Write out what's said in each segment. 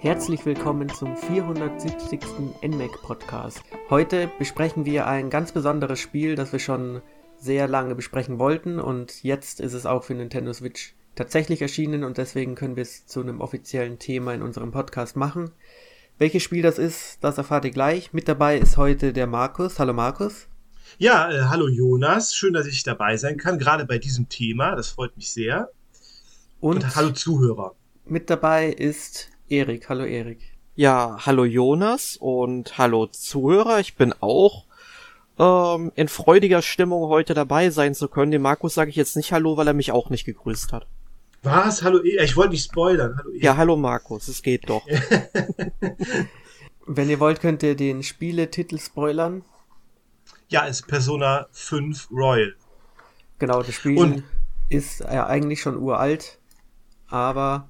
Herzlich willkommen zum 470. NMAC Podcast. Heute besprechen wir ein ganz besonderes Spiel, das wir schon sehr lange besprechen wollten und jetzt ist es auch für Nintendo Switch tatsächlich erschienen und deswegen können wir es zu einem offiziellen Thema in unserem Podcast machen. Welches Spiel das ist, das erfahrt ihr gleich. Mit dabei ist heute der Markus. Hallo Markus. Ja, äh, hallo Jonas. Schön, dass ich dabei sein kann, gerade bei diesem Thema. Das freut mich sehr. Und, und hallo Zuhörer. Mit dabei ist Erik. Hallo Erik. Ja, hallo Jonas und hallo Zuhörer. Ich bin auch ähm, in freudiger Stimmung heute dabei sein zu können. Dem Markus sage ich jetzt nicht Hallo, weil er mich auch nicht gegrüßt hat. Was? Hallo, e ich wollte nicht spoilern. Hallo, e ja, hallo Markus, es geht doch. Wenn ihr wollt, könnt ihr den Spieletitel spoilern. Ja, es ist Persona 5 Royal. Genau, das Spiel Und ist ja eigentlich schon uralt, aber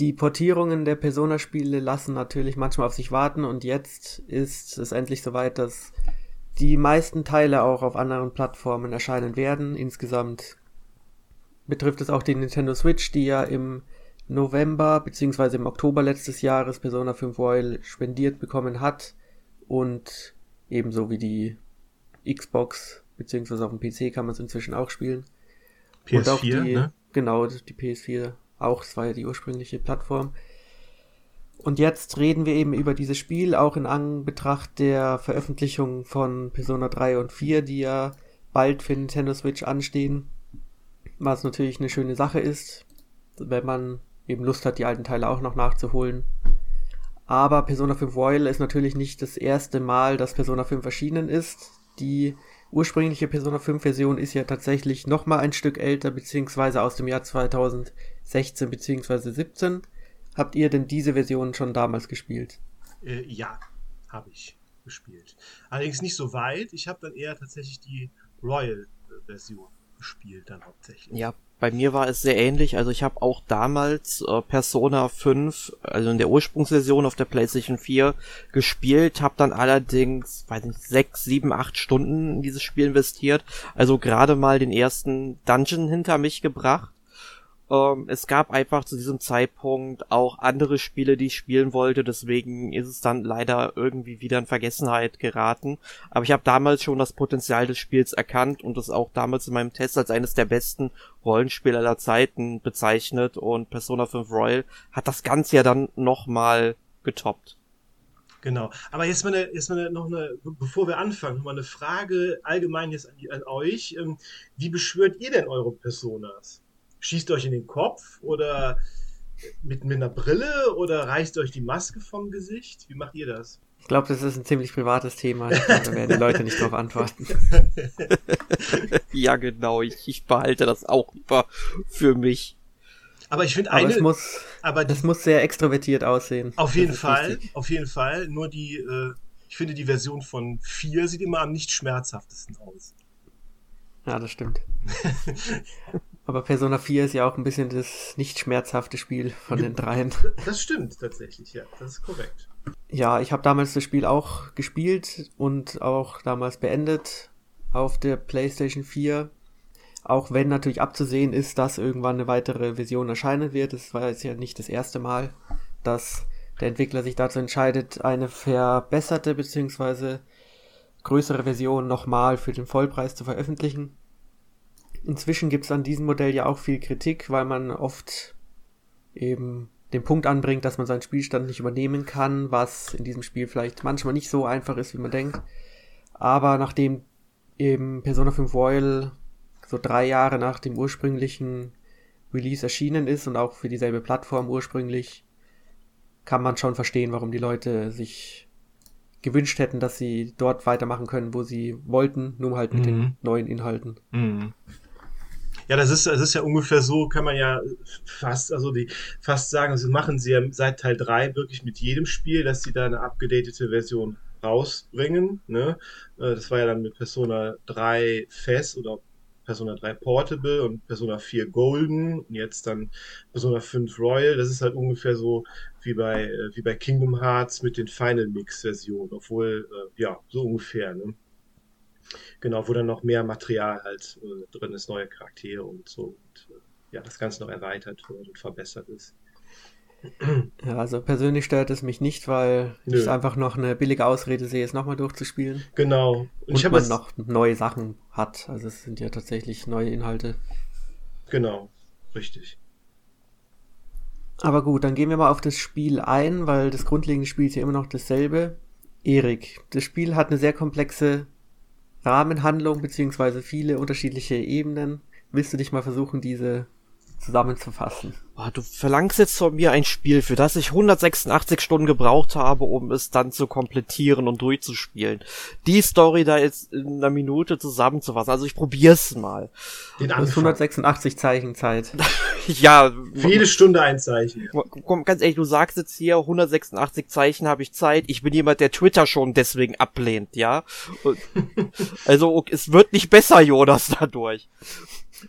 die Portierungen der Persona-Spiele lassen natürlich manchmal auf sich warten und jetzt ist es endlich soweit, dass die meisten Teile auch auf anderen Plattformen erscheinen werden. Insgesamt betrifft es auch die Nintendo Switch, die ja im November bzw. im Oktober letztes Jahres Persona 5 Royal spendiert bekommen hat und ebenso wie die Xbox bzw. auf dem PC kann man es inzwischen auch spielen. PS4, und auch die, ne? Genau, die PS4 auch, es war ja die ursprüngliche Plattform. Und jetzt reden wir eben über dieses Spiel, auch in Anbetracht der Veröffentlichung von Persona 3 und 4, die ja bald für Nintendo Switch anstehen was natürlich eine schöne Sache ist, wenn man eben Lust hat, die alten Teile auch noch nachzuholen. Aber Persona 5 Royal ist natürlich nicht das erste Mal, dass Persona 5 erschienen ist. Die ursprüngliche Persona 5 Version ist ja tatsächlich nochmal ein Stück älter, beziehungsweise aus dem Jahr 2016 beziehungsweise 17. Habt ihr denn diese Version schon damals gespielt? Äh, ja, habe ich gespielt. Allerdings nicht so weit. Ich habe dann eher tatsächlich die Royal-Version gespielt dann hauptsächlich. Ja, bei mir war es sehr ähnlich. Also ich habe auch damals äh, Persona 5, also in der Ursprungsversion auf der PlayStation 4 gespielt, habe dann allerdings, weiß nicht, 6, 7, 8 Stunden in dieses Spiel investiert. Also gerade mal den ersten Dungeon hinter mich gebracht ähm, es gab einfach zu diesem Zeitpunkt auch andere Spiele, die ich spielen wollte, deswegen ist es dann leider irgendwie wieder in Vergessenheit geraten. Aber ich habe damals schon das Potenzial des Spiels erkannt und es auch damals in meinem Test als eines der besten Rollenspiele aller Zeiten bezeichnet und Persona 5 Royal hat das Ganze ja dann nochmal getoppt. Genau. Aber jetzt mal, eine, jetzt mal eine, noch eine, bevor wir anfangen, mal eine Frage allgemein jetzt an, an euch. Ähm, wie beschwört ihr denn eure Personas? Schießt euch in den Kopf oder mit, mit einer Brille oder reißt euch die Maske vom Gesicht? Wie macht ihr das? Ich glaube, das ist ein ziemlich privates Thema. da werden die Leute nicht drauf antworten. ja, genau. Ich, ich behalte das auch lieber für mich. Aber ich finde eine. Aber es muss, aber die, das muss sehr extrovertiert aussehen. Auf jeden Fall, wichtig. auf jeden Fall. Nur die, äh, ich finde die Version von 4 sieht immer am nicht schmerzhaftesten aus. Ja, das stimmt. Aber Persona 4 ist ja auch ein bisschen das nicht schmerzhafte Spiel von den dreien. Das stimmt tatsächlich, ja, das ist korrekt. Ja, ich habe damals das Spiel auch gespielt und auch damals beendet auf der PlayStation 4. Auch wenn natürlich abzusehen ist, dass irgendwann eine weitere Version erscheinen wird. Es war jetzt ja nicht das erste Mal, dass der Entwickler sich dazu entscheidet, eine verbesserte bzw. größere Version nochmal für den Vollpreis zu veröffentlichen. Inzwischen gibt es an diesem Modell ja auch viel Kritik, weil man oft eben den Punkt anbringt, dass man seinen Spielstand nicht übernehmen kann, was in diesem Spiel vielleicht manchmal nicht so einfach ist, wie man denkt. Aber nachdem eben Persona 5 Royal so drei Jahre nach dem ursprünglichen Release erschienen ist und auch für dieselbe Plattform ursprünglich, kann man schon verstehen, warum die Leute sich gewünscht hätten, dass sie dort weitermachen können, wo sie wollten, nur halt mit mhm. den neuen Inhalten. Mhm. Ja, das ist, das ist ja ungefähr so, kann man ja fast, also die fast sagen, sie machen sie ja seit Teil 3 wirklich mit jedem Spiel, dass sie da eine abgedatete Version rausbringen. Ne? Äh, das war ja dann mit Persona 3 Fest oder Persona 3 Portable und Persona 4 Golden und jetzt dann Persona 5 Royal. Das ist halt ungefähr so wie bei, äh, wie bei Kingdom Hearts mit den Final Mix Versionen, obwohl, äh, ja, so ungefähr. Ne? Genau, wo dann noch mehr Material halt äh, drin ist, neue Charaktere und so. Und äh, ja, das Ganze noch erweitert wird und verbessert ist. Ja, also persönlich stört es mich nicht, weil Nö. ich einfach noch eine billige Ausrede sehe, es nochmal durchzuspielen. Genau. Und, Und man noch neue Sachen hat. Also es sind ja tatsächlich neue Inhalte. genau, richtig. Aber gut, dann gehen wir mal auf das Spiel ein, weil das grundlegende Spiel ist ja immer noch dasselbe. Erik, das Spiel hat eine sehr komplexe Rahmenhandlung beziehungsweise viele unterschiedliche Ebenen. Willst du dich mal versuchen, diese zusammenzufassen? Boah, du verlangst jetzt von mir ein Spiel, für das ich 186 Stunden gebraucht habe, um es dann zu komplettieren und durchzuspielen. Die Story da jetzt in einer Minute zusammenzufassen. Also ich probier's mal. Den Anfang. 186 Zeichen Zeit. Ja, Für jede Stunde ein Zeichen. komm, ganz ehrlich, du sagst jetzt hier 186 Zeichen habe ich Zeit. Ich bin jemand, der Twitter schon deswegen ablehnt, ja? Und, also es wird nicht besser, Jonas, dadurch.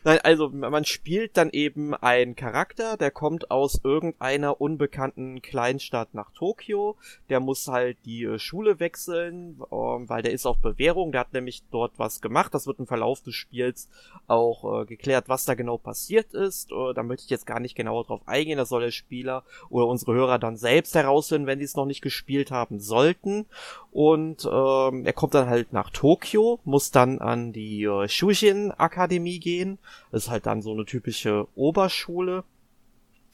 Nein, also man spielt dann eben einen Charakter, der kommt aus irgendeiner unbekannten Kleinstadt nach Tokio. Der muss halt die äh, Schule wechseln, ähm, weil der ist auf Bewährung. Der hat nämlich dort was gemacht. Das wird im Verlauf des Spiels auch äh, geklärt, was da genau passiert ist. Äh, da möchte ich jetzt gar nicht genauer drauf eingehen. Das soll der Spieler oder unsere Hörer dann selbst herausfinden, wenn die es noch nicht gespielt haben sollten. Und ähm, er kommt dann halt nach Tokio, muss dann an die äh, Shujin Akademie gehen. Das ist halt dann so eine typische Oberschule.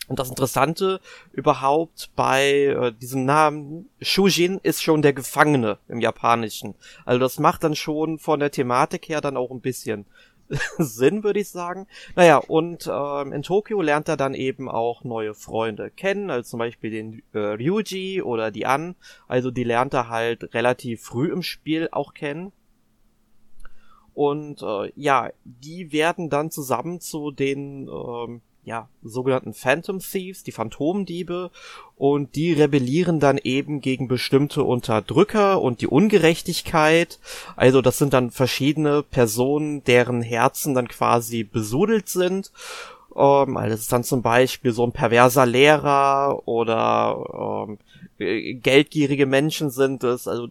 Und das Interessante überhaupt bei äh, diesem Namen, Shujin ist schon der Gefangene im Japanischen. Also das macht dann schon von der Thematik her dann auch ein bisschen Sinn, würde ich sagen. Naja, und ähm, in Tokio lernt er dann eben auch neue Freunde kennen, also zum Beispiel den äh, Ryuji oder die An. Also die lernt er halt relativ früh im Spiel auch kennen. Und äh, ja, die werden dann zusammen zu den ähm, ja, sogenannten Phantom Thieves, die Phantomdiebe, und die rebellieren dann eben gegen bestimmte Unterdrücker und die Ungerechtigkeit. Also das sind dann verschiedene Personen, deren Herzen dann quasi besudelt sind. Ähm, also das ist dann zum Beispiel so ein perverser Lehrer oder ähm, äh, geldgierige Menschen sind es. Also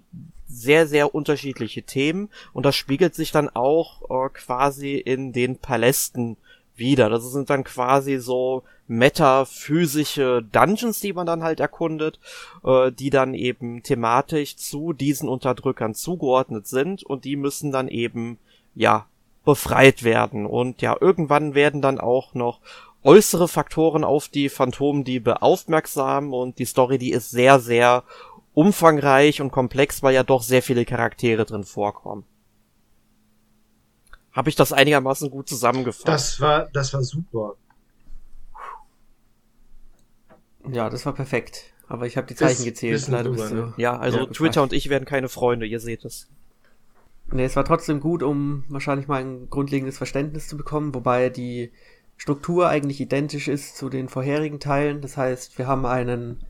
sehr, sehr unterschiedliche Themen und das spiegelt sich dann auch äh, quasi in den Palästen wieder. Das sind dann quasi so metaphysische Dungeons, die man dann halt erkundet, äh, die dann eben thematisch zu diesen Unterdrückern zugeordnet sind und die müssen dann eben, ja, befreit werden. Und ja, irgendwann werden dann auch noch äußere Faktoren auf die Phantomdiebe aufmerksam und die Story, die ist sehr, sehr umfangreich und komplex, weil ja doch sehr viele Charaktere drin vorkommen. Habe ich das einigermaßen gut zusammengefasst? Das war, das war super. Ja, das war perfekt. Aber ich habe die Zeichen Bis- gezählt. Leider bist ne? du. ja, also Ja, Twitter und ich werden keine Freunde, ihr seht es. Nee, es war trotzdem gut, um wahrscheinlich mal ein grundlegendes Verständnis zu bekommen, wobei die Struktur eigentlich identisch ist zu den vorherigen Teilen. Das heißt, wir haben einen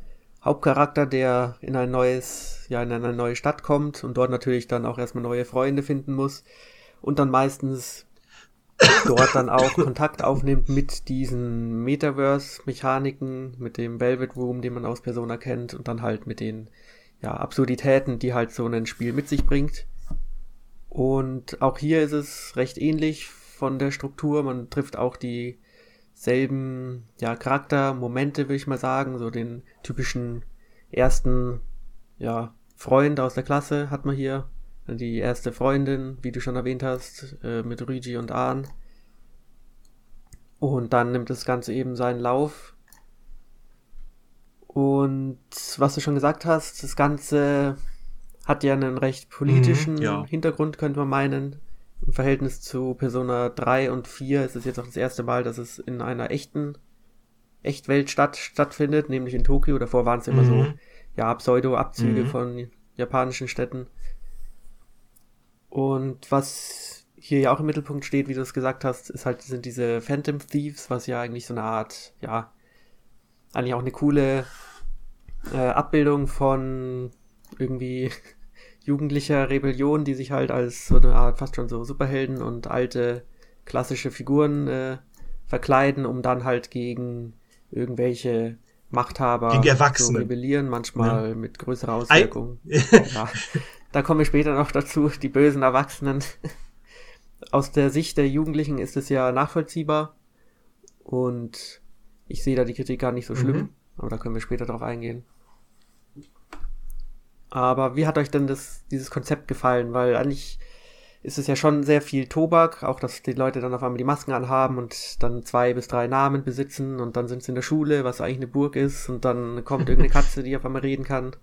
Hauptcharakter, der in ein neues, ja, in eine neue Stadt kommt und dort natürlich dann auch erstmal neue Freunde finden muss und dann meistens dort dann auch Kontakt aufnimmt mit diesen Metaverse-Mechaniken, mit dem Velvet Room, den man aus Persona kennt und dann halt mit den ja, Absurditäten, die halt so ein Spiel mit sich bringt. Und auch hier ist es recht ähnlich von der Struktur. Man trifft auch dieselben ja, Charaktermomente, würde ich mal sagen. So den typischen ersten ja, Freund aus der Klasse hat man hier. Die erste Freundin, wie du schon erwähnt hast, äh, mit Ryuji und Ahn. Und dann nimmt das Ganze eben seinen Lauf. Und was du schon gesagt hast, das Ganze hat ja einen recht politischen Mhm, ja. Hintergrund, könnte man meinen. Im Verhältnis zu Persona 3 und 4 ist es jetzt auch das erste Mal, dass es in einer echten Echtweltstadt stattfindet, nämlich in Tokio. Davor waren es immer so, Mhm. ja, Pseudo-Abzüge Mhm. von japanischen Städten. Und was hier ja auch im Mittelpunkt steht, wie du es gesagt hast, ist halt, sind diese Phantom Thieves, was ja eigentlich so eine Art, ja, eigentlich auch eine coole äh, Abbildung von irgendwie jugendlicher Rebellion, die sich halt als so eine Art fast schon so Superhelden und alte klassische Figuren äh, verkleiden, um dann halt gegen irgendwelche Machthaber Gegen zu rebellieren, manchmal mit größerer Auswirkung. Ja, da komme ich später noch dazu, die bösen Erwachsenen. Aus der Sicht der Jugendlichen ist es ja nachvollziehbar und ich sehe da die Kritik gar nicht so schlimm. Mhm. Aber da können wir später drauf eingehen. Aber wie hat euch denn das, dieses Konzept gefallen? Weil eigentlich ist es ja schon sehr viel Tobak, auch dass die Leute dann auf einmal die Masken anhaben und dann zwei bis drei Namen besitzen und dann sind sie in der Schule, was eigentlich eine Burg ist und dann kommt irgendeine Katze, die auf einmal reden kann.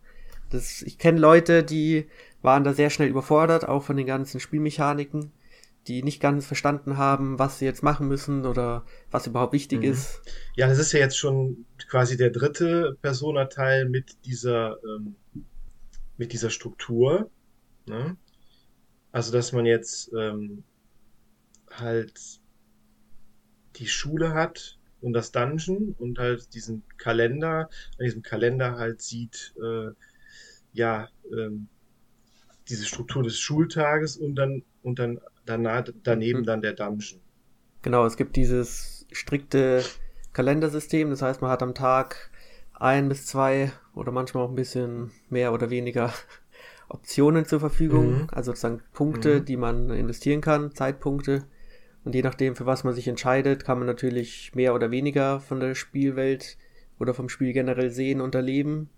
Das, ich kenne Leute, die waren da sehr schnell überfordert, auch von den ganzen Spielmechaniken, die nicht ganz verstanden haben, was sie jetzt machen müssen oder was überhaupt wichtig mhm. ist. Ja, das ist ja jetzt schon quasi der dritte Persona-Teil mit dieser, ähm, mit dieser Struktur. Ne? Also, dass man jetzt ähm, halt die Schule hat und das Dungeon und halt diesen Kalender, an diesem Kalender halt sieht, äh, ja, ähm, diese Struktur des Schultages und dann und dann danach, daneben mhm. dann der Dungeon. Genau, es gibt dieses strikte Kalendersystem, das heißt, man hat am Tag ein bis zwei oder manchmal auch ein bisschen mehr oder weniger Optionen zur Verfügung, mhm. also sozusagen Punkte, mhm. die man investieren kann, Zeitpunkte. Und je nachdem, für was man sich entscheidet, kann man natürlich mehr oder weniger von der Spielwelt oder vom Spiel generell sehen und erleben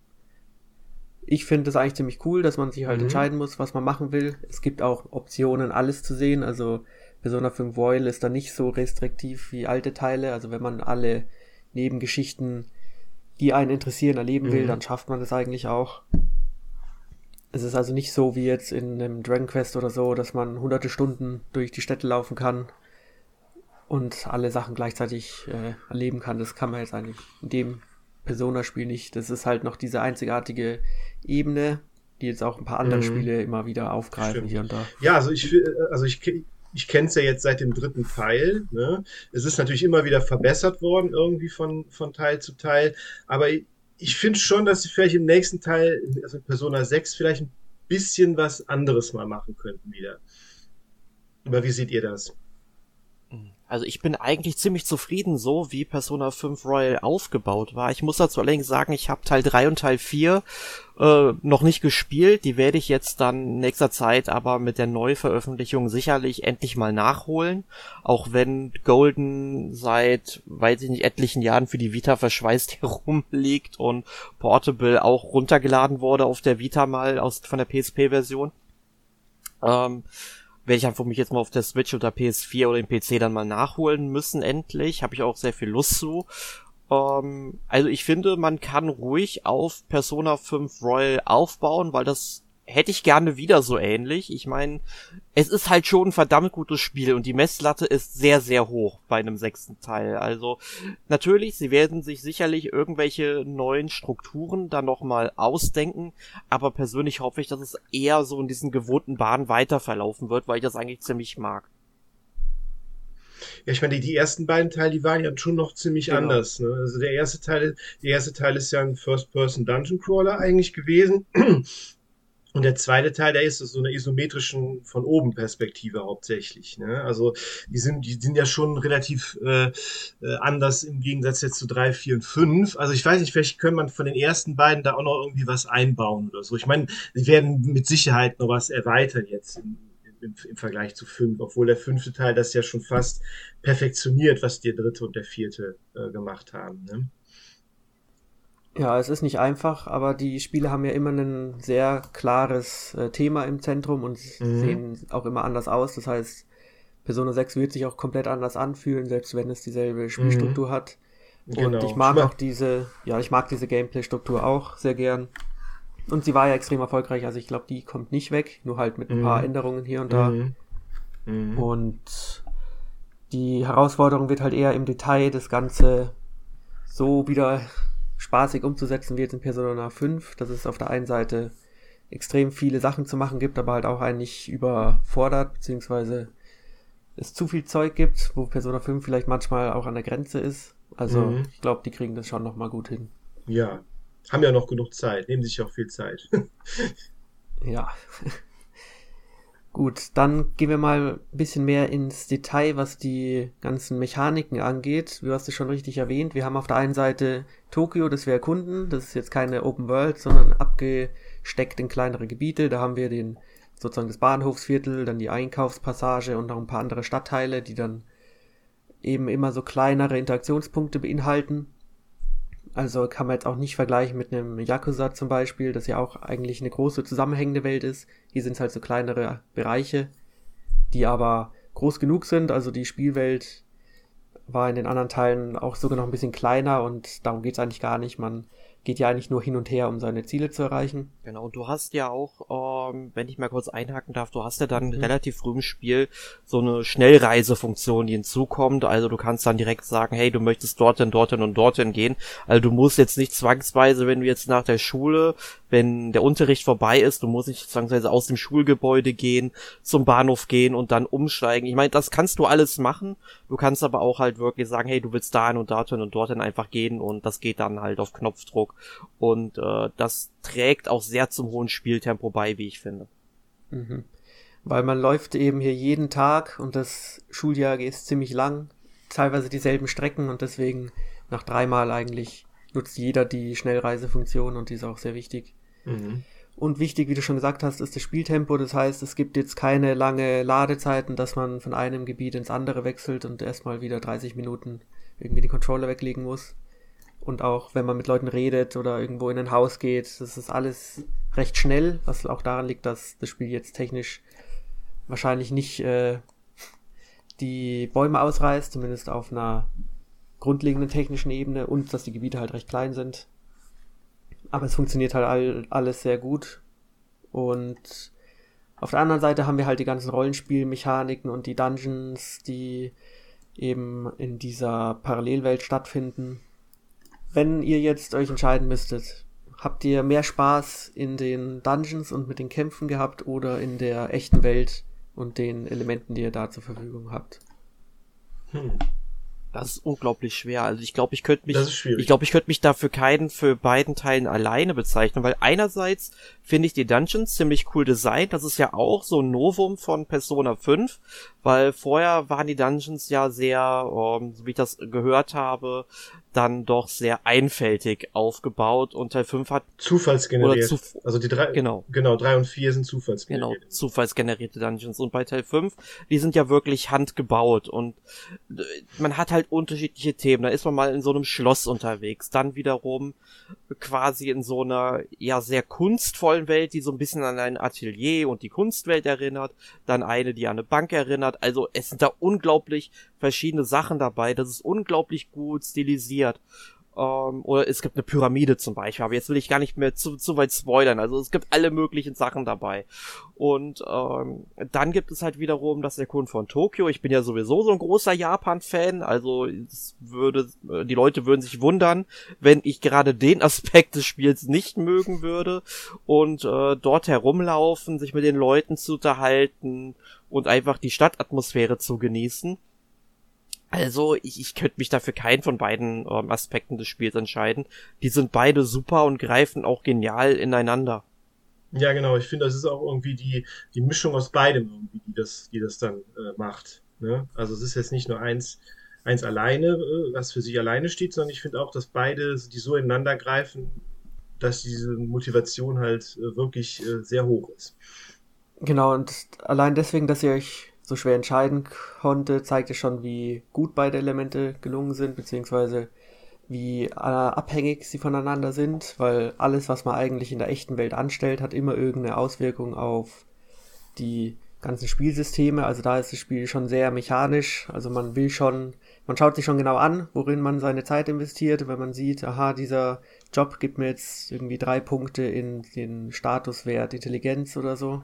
ich finde es eigentlich ziemlich cool, dass man sich halt mhm. entscheiden muss, was man machen will. Es gibt auch Optionen, alles zu sehen. Also Persona 5 Royal ist da nicht so restriktiv wie alte Teile. Also wenn man alle Nebengeschichten, die einen interessieren, erleben will, mhm. dann schafft man das eigentlich auch. Es ist also nicht so wie jetzt in einem Dragon Quest oder so, dass man hunderte Stunden durch die Städte laufen kann und alle Sachen gleichzeitig äh, erleben kann. Das kann man jetzt eigentlich in dem Persona-Spiel nicht. Das ist halt noch diese einzigartige Ebene, die jetzt auch ein paar andere mhm. Spiele immer wieder aufgreifen Stimmt. hier und da. Ja, also ich, also ich, ich kenne es ja jetzt seit dem dritten Teil. Ne? Es ist natürlich immer wieder verbessert worden, irgendwie von, von Teil zu Teil. Aber ich, ich finde schon, dass sie vielleicht im nächsten Teil, also Persona 6, vielleicht ein bisschen was anderes mal machen könnten wieder. Aber wie seht ihr das? Also ich bin eigentlich ziemlich zufrieden so, wie Persona 5 Royal aufgebaut war. Ich muss dazu allerdings sagen, ich habe Teil 3 und Teil 4 äh, noch nicht gespielt. Die werde ich jetzt dann nächster Zeit aber mit der Neuveröffentlichung sicherlich endlich mal nachholen. Auch wenn Golden seit, weiß ich nicht, etlichen Jahren für die Vita verschweißt herumliegt und Portable auch runtergeladen wurde auf der Vita mal aus von der PSP-Version. Ähm, werde ich einfach mich jetzt mal auf der Switch oder PS4 oder dem PC dann mal nachholen müssen, endlich. Habe ich auch sehr viel Lust zu. Ähm, also ich finde, man kann ruhig auf Persona 5 Royal aufbauen, weil das hätte ich gerne wieder so ähnlich. Ich meine, es ist halt schon ein verdammt gutes Spiel und die Messlatte ist sehr, sehr hoch bei einem sechsten Teil. Also natürlich, sie werden sich sicherlich irgendwelche neuen Strukturen da nochmal ausdenken, aber persönlich hoffe ich, dass es eher so in diesen gewohnten Bahnen weiterverlaufen wird, weil ich das eigentlich ziemlich mag. Ja, ich meine, die, die ersten beiden Teile, die waren ja schon noch ziemlich genau. anders. Ne? Also der erste Teil, der erste Teil ist ja ein First-Person Dungeon Crawler eigentlich gewesen. Und der zweite Teil, der ist so eine isometrischen von oben Perspektive hauptsächlich. Ne? Also die sind, die sind ja schon relativ äh, äh, anders im Gegensatz jetzt zu drei, vier und fünf. Also ich weiß nicht, vielleicht können man von den ersten beiden da auch noch irgendwie was einbauen oder so. Ich meine, die werden mit Sicherheit noch was erweitern jetzt im, im, im Vergleich zu fünf, obwohl der fünfte Teil das ja schon fast perfektioniert, was der dritte und der vierte äh, gemacht haben. Ne? Ja, es ist nicht einfach, aber die Spiele haben ja immer ein sehr klares äh, Thema im Zentrum und mhm. sehen auch immer anders aus. Das heißt, Persona 6 wird sich auch komplett anders anfühlen, selbst wenn es dieselbe Spielstruktur mhm. hat. Und genau. ich mag auch diese, ja, ich mag diese Gameplay-Struktur auch sehr gern. Und sie war ja extrem erfolgreich, also ich glaube, die kommt nicht weg, nur halt mit ein paar mhm. Änderungen hier und da. Mhm. Mhm. Und die Herausforderung wird halt eher im Detail das Ganze so wieder spaßig umzusetzen wird in Persona 5, dass es auf der einen Seite extrem viele Sachen zu machen gibt, aber halt auch einen nicht überfordert, beziehungsweise es zu viel Zeug gibt, wo Persona 5 vielleicht manchmal auch an der Grenze ist. Also mhm. ich glaube, die kriegen das schon nochmal gut hin. Ja, haben ja noch genug Zeit, nehmen sich auch viel Zeit. ja. Gut, dann gehen wir mal ein bisschen mehr ins Detail, was die ganzen Mechaniken angeht. Du hast es schon richtig erwähnt. Wir haben auf der einen Seite Tokio, das wir erkunden. Das ist jetzt keine Open World, sondern abgesteckt in kleinere Gebiete. Da haben wir den sozusagen das Bahnhofsviertel, dann die Einkaufspassage und noch ein paar andere Stadtteile, die dann eben immer so kleinere Interaktionspunkte beinhalten. Also kann man jetzt auch nicht vergleichen mit einem Yakuza zum Beispiel, das ja auch eigentlich eine große zusammenhängende Welt ist. Hier sind es halt so kleinere Bereiche, die aber groß genug sind. Also die Spielwelt war in den anderen Teilen auch sogar noch ein bisschen kleiner und darum geht's eigentlich gar nicht. Man geht ja eigentlich nur hin und her, um seine Ziele zu erreichen. Genau, und du hast ja auch, ähm, wenn ich mal kurz einhaken darf, du hast ja dann mhm. relativ früh im Spiel so eine Schnellreisefunktion, die hinzukommt. Also du kannst dann direkt sagen, hey, du möchtest dorthin, dorthin und dorthin gehen. Also du musst jetzt nicht zwangsweise, wenn du jetzt nach der Schule wenn der Unterricht vorbei ist, du musst nicht zwangsweise aus dem Schulgebäude gehen, zum Bahnhof gehen und dann umsteigen. Ich meine, das kannst du alles machen. Du kannst aber auch halt wirklich sagen, hey, du willst dahin und dorthin und dorthin einfach gehen und das geht dann halt auf Knopfdruck. Und äh, das trägt auch sehr zum hohen Spieltempo bei, wie ich finde. Mhm. Weil man läuft eben hier jeden Tag und das Schuljahr ist ziemlich lang, teilweise dieselben Strecken und deswegen nach dreimal eigentlich nutzt jeder die Schnellreisefunktion und die ist auch sehr wichtig. Mhm. Und wichtig, wie du schon gesagt hast, ist das Spieltempo. Das heißt, es gibt jetzt keine lange Ladezeiten, dass man von einem Gebiet ins andere wechselt und erstmal wieder 30 Minuten irgendwie den Controller weglegen muss. Und auch wenn man mit Leuten redet oder irgendwo in ein Haus geht, das ist alles recht schnell, was auch daran liegt, dass das Spiel jetzt technisch wahrscheinlich nicht äh, die Bäume ausreißt, zumindest auf einer grundlegenden technischen Ebene und dass die Gebiete halt recht klein sind. Aber es funktioniert halt all, alles sehr gut. Und auf der anderen Seite haben wir halt die ganzen Rollenspielmechaniken und die Dungeons, die eben in dieser Parallelwelt stattfinden. Wenn ihr jetzt euch entscheiden müsstet, habt ihr mehr Spaß in den Dungeons und mit den Kämpfen gehabt oder in der echten Welt und den Elementen, die ihr da zur Verfügung habt? Hm. Das ist unglaublich schwer. Also ich glaube, ich könnte mich, ich glaube, ich könnte mich dafür keinen für beiden Teilen alleine bezeichnen, weil einerseits finde ich die Dungeons ziemlich cool designt. Das ist ja auch so ein Novum von Persona 5, weil vorher waren die Dungeons ja sehr, ähm, so wie ich das gehört habe, dann doch sehr einfältig aufgebaut und Teil 5 hat zufallsgeneriert. Zuf also die drei genau. genau, drei und vier sind zufallsgeneriert. Genau, zufallsgenerierte Dungeons und bei Teil 5, die sind ja wirklich handgebaut und äh, man hat halt unterschiedliche Themen. Da ist man mal in so einem Schloss unterwegs, dann wiederum quasi in so einer ja sehr kunstvollen Welt, die so ein bisschen an ein Atelier und die Kunstwelt erinnert, dann eine, die an eine Bank erinnert. Also es sind da unglaublich verschiedene Sachen dabei. Das ist unglaublich gut stilisiert. Ähm, oder es gibt eine Pyramide zum Beispiel, aber jetzt will ich gar nicht mehr zu, zu weit spoilern. Also es gibt alle möglichen Sachen dabei. Und ähm, dann gibt es halt wiederum das Erkunden von Tokio. Ich bin ja sowieso so ein großer Japan-Fan, also es würde, äh, die Leute würden sich wundern, wenn ich gerade den Aspekt des Spiels nicht mögen würde. Und äh, dort herumlaufen, sich mit den Leuten zu unterhalten und einfach die Stadtatmosphäre zu genießen. Also, ich, ich könnte mich dafür keinen von beiden ähm, Aspekten des Spiels entscheiden. Die sind beide super und greifen auch genial ineinander. Ja, genau. Ich finde, das ist auch irgendwie die, die Mischung aus beidem irgendwie, die das, die das dann äh, macht. Ne? Also es ist jetzt nicht nur eins, eins alleine, äh, was für sich alleine steht, sondern ich finde auch, dass beide, die so ineinander greifen, dass diese Motivation halt äh, wirklich äh, sehr hoch ist. Genau, und allein deswegen, dass ihr euch so schwer entscheiden konnte, zeigte schon, wie gut beide Elemente gelungen sind, beziehungsweise wie äh, abhängig sie voneinander sind, weil alles, was man eigentlich in der echten Welt anstellt, hat immer irgendeine Auswirkung auf die ganzen Spielsysteme. Also da ist das Spiel schon sehr mechanisch. Also man will schon, man schaut sich schon genau an, worin man seine Zeit investiert. Wenn man sieht, aha, dieser Job gibt mir jetzt irgendwie drei Punkte in den Statuswert Intelligenz oder so,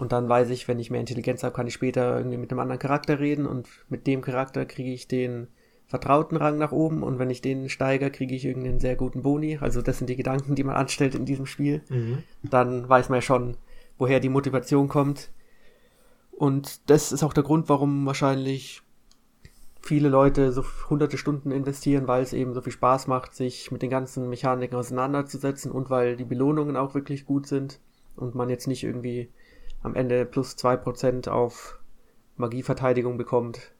und dann weiß ich, wenn ich mehr Intelligenz habe, kann ich später irgendwie mit einem anderen Charakter reden und mit dem Charakter kriege ich den vertrauten Rang nach oben und wenn ich den steigere, kriege ich irgendeinen sehr guten Boni. Also das sind die Gedanken, die man anstellt in diesem Spiel. Mhm. Dann weiß man ja schon, woher die Motivation kommt. Und das ist auch der Grund, warum wahrscheinlich viele Leute so hunderte Stunden investieren, weil es eben so viel Spaß macht, sich mit den ganzen Mechaniken auseinanderzusetzen und weil die Belohnungen auch wirklich gut sind und man jetzt nicht irgendwie am Ende plus 2% auf Magieverteidigung bekommt,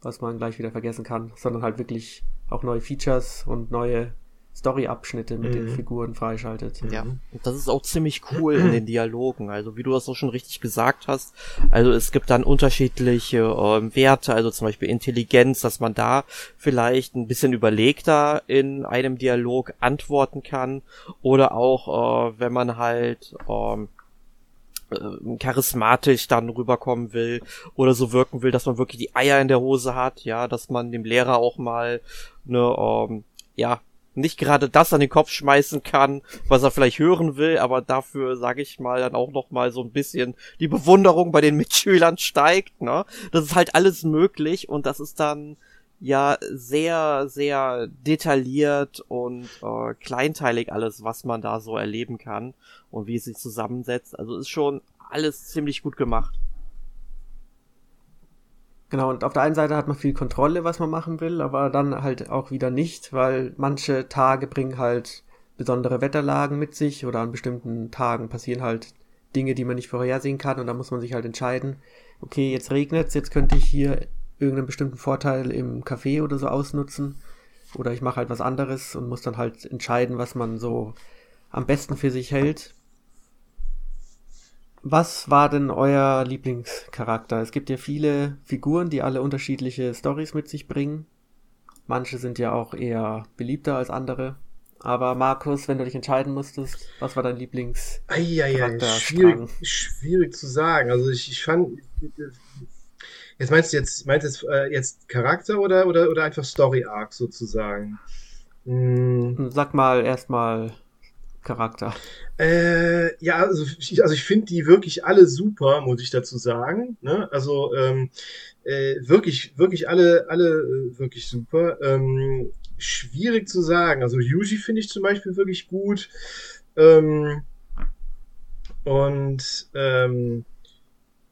was man gleich wieder vergessen kann, sondern halt wirklich auch neue Features und neue Story-Abschnitte mit mhm. den Figuren freischaltet. Ja, und das ist auch ziemlich cool in den Dialogen. Also wie du das auch schon richtig gesagt hast. Also es gibt dann unterschiedliche ähm, Werte, also zum Beispiel Intelligenz, dass man da vielleicht ein bisschen überlegter in einem Dialog antworten kann. Oder auch, äh, wenn man halt ähm, äh, charismatisch dann rüberkommen will oder so wirken will, dass man wirklich die Eier in der Hose hat, ja, dass man dem Lehrer auch mal eine, ähm, ja, nicht gerade das an den Kopf schmeißen kann, was er vielleicht hören will, aber dafür, sage ich mal, dann auch noch mal so ein bisschen die Bewunderung bei den Mitschülern steigt, ne? Das ist halt alles möglich und das ist dann ja sehr, sehr detailliert und äh, kleinteilig alles, was man da so erleben kann und wie es sich zusammensetzt. Also ist schon alles ziemlich gut gemacht. Genau, und auf der einen Seite hat man viel Kontrolle, was man machen will, aber dann halt auch wieder nicht, weil manche Tage bringen halt besondere Wetterlagen mit sich oder an bestimmten Tagen passieren halt Dinge, die man nicht vorhersehen kann und da muss man sich halt entscheiden, okay, jetzt regnet's, jetzt könnte ich hier irgendeinen bestimmten Vorteil im Café oder so ausnutzen. Oder ich mache halt was anderes und muss dann halt entscheiden, was man so am besten für sich hält. Was war denn euer Lieblingscharakter? Es gibt ja viele Figuren, die alle unterschiedliche Stories mit sich bringen. Manche sind ja auch eher beliebter als andere. Aber Markus, wenn du dich entscheiden musstest, was war dein Lieblingscharakter? Schwierig, schwierig zu sagen. Also ich, ich fand, Jetzt meinst du jetzt, meinst jetzt, äh, jetzt Charakter oder, oder, oder einfach Story Arc sozusagen? Hm. Sag mal erstmal Charakter. Äh, ja, also ich, also ich finde die wirklich alle super, muss ich dazu sagen. Ne? Also ähm, äh, wirklich, wirklich alle, alle äh, wirklich super. Ähm, schwierig zu sagen. Also Yuji finde ich zum Beispiel wirklich gut. Ähm, und ähm,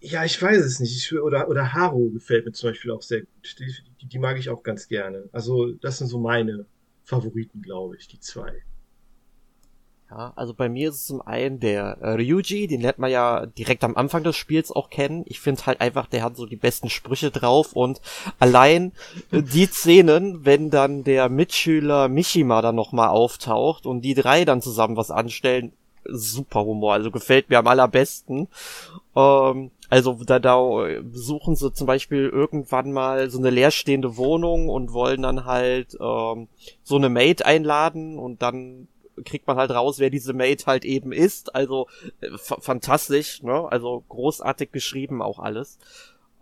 ja, ich weiß es nicht. Ich, oder, oder Haro gefällt mir zum Beispiel auch sehr gut. Die, die, die mag ich auch ganz gerne. Also, das sind so meine Favoriten, glaube ich, die zwei. Ja, also bei mir ist es zum einen der äh, Ryuji, den lernt man ja direkt am Anfang des Spiels auch kennen. Ich finde halt einfach, der hat so die besten Sprüche drauf und allein äh, die Szenen, wenn dann der Mitschüler Mishima dann nochmal auftaucht und die drei dann zusammen was anstellen, super Humor, also gefällt mir am allerbesten. Ähm, also da, da suchen sie zum Beispiel irgendwann mal so eine leerstehende Wohnung und wollen dann halt ähm, so eine Maid einladen und dann kriegt man halt raus, wer diese Maid halt eben ist. Also äh, fantastisch, ne? Also großartig geschrieben auch alles.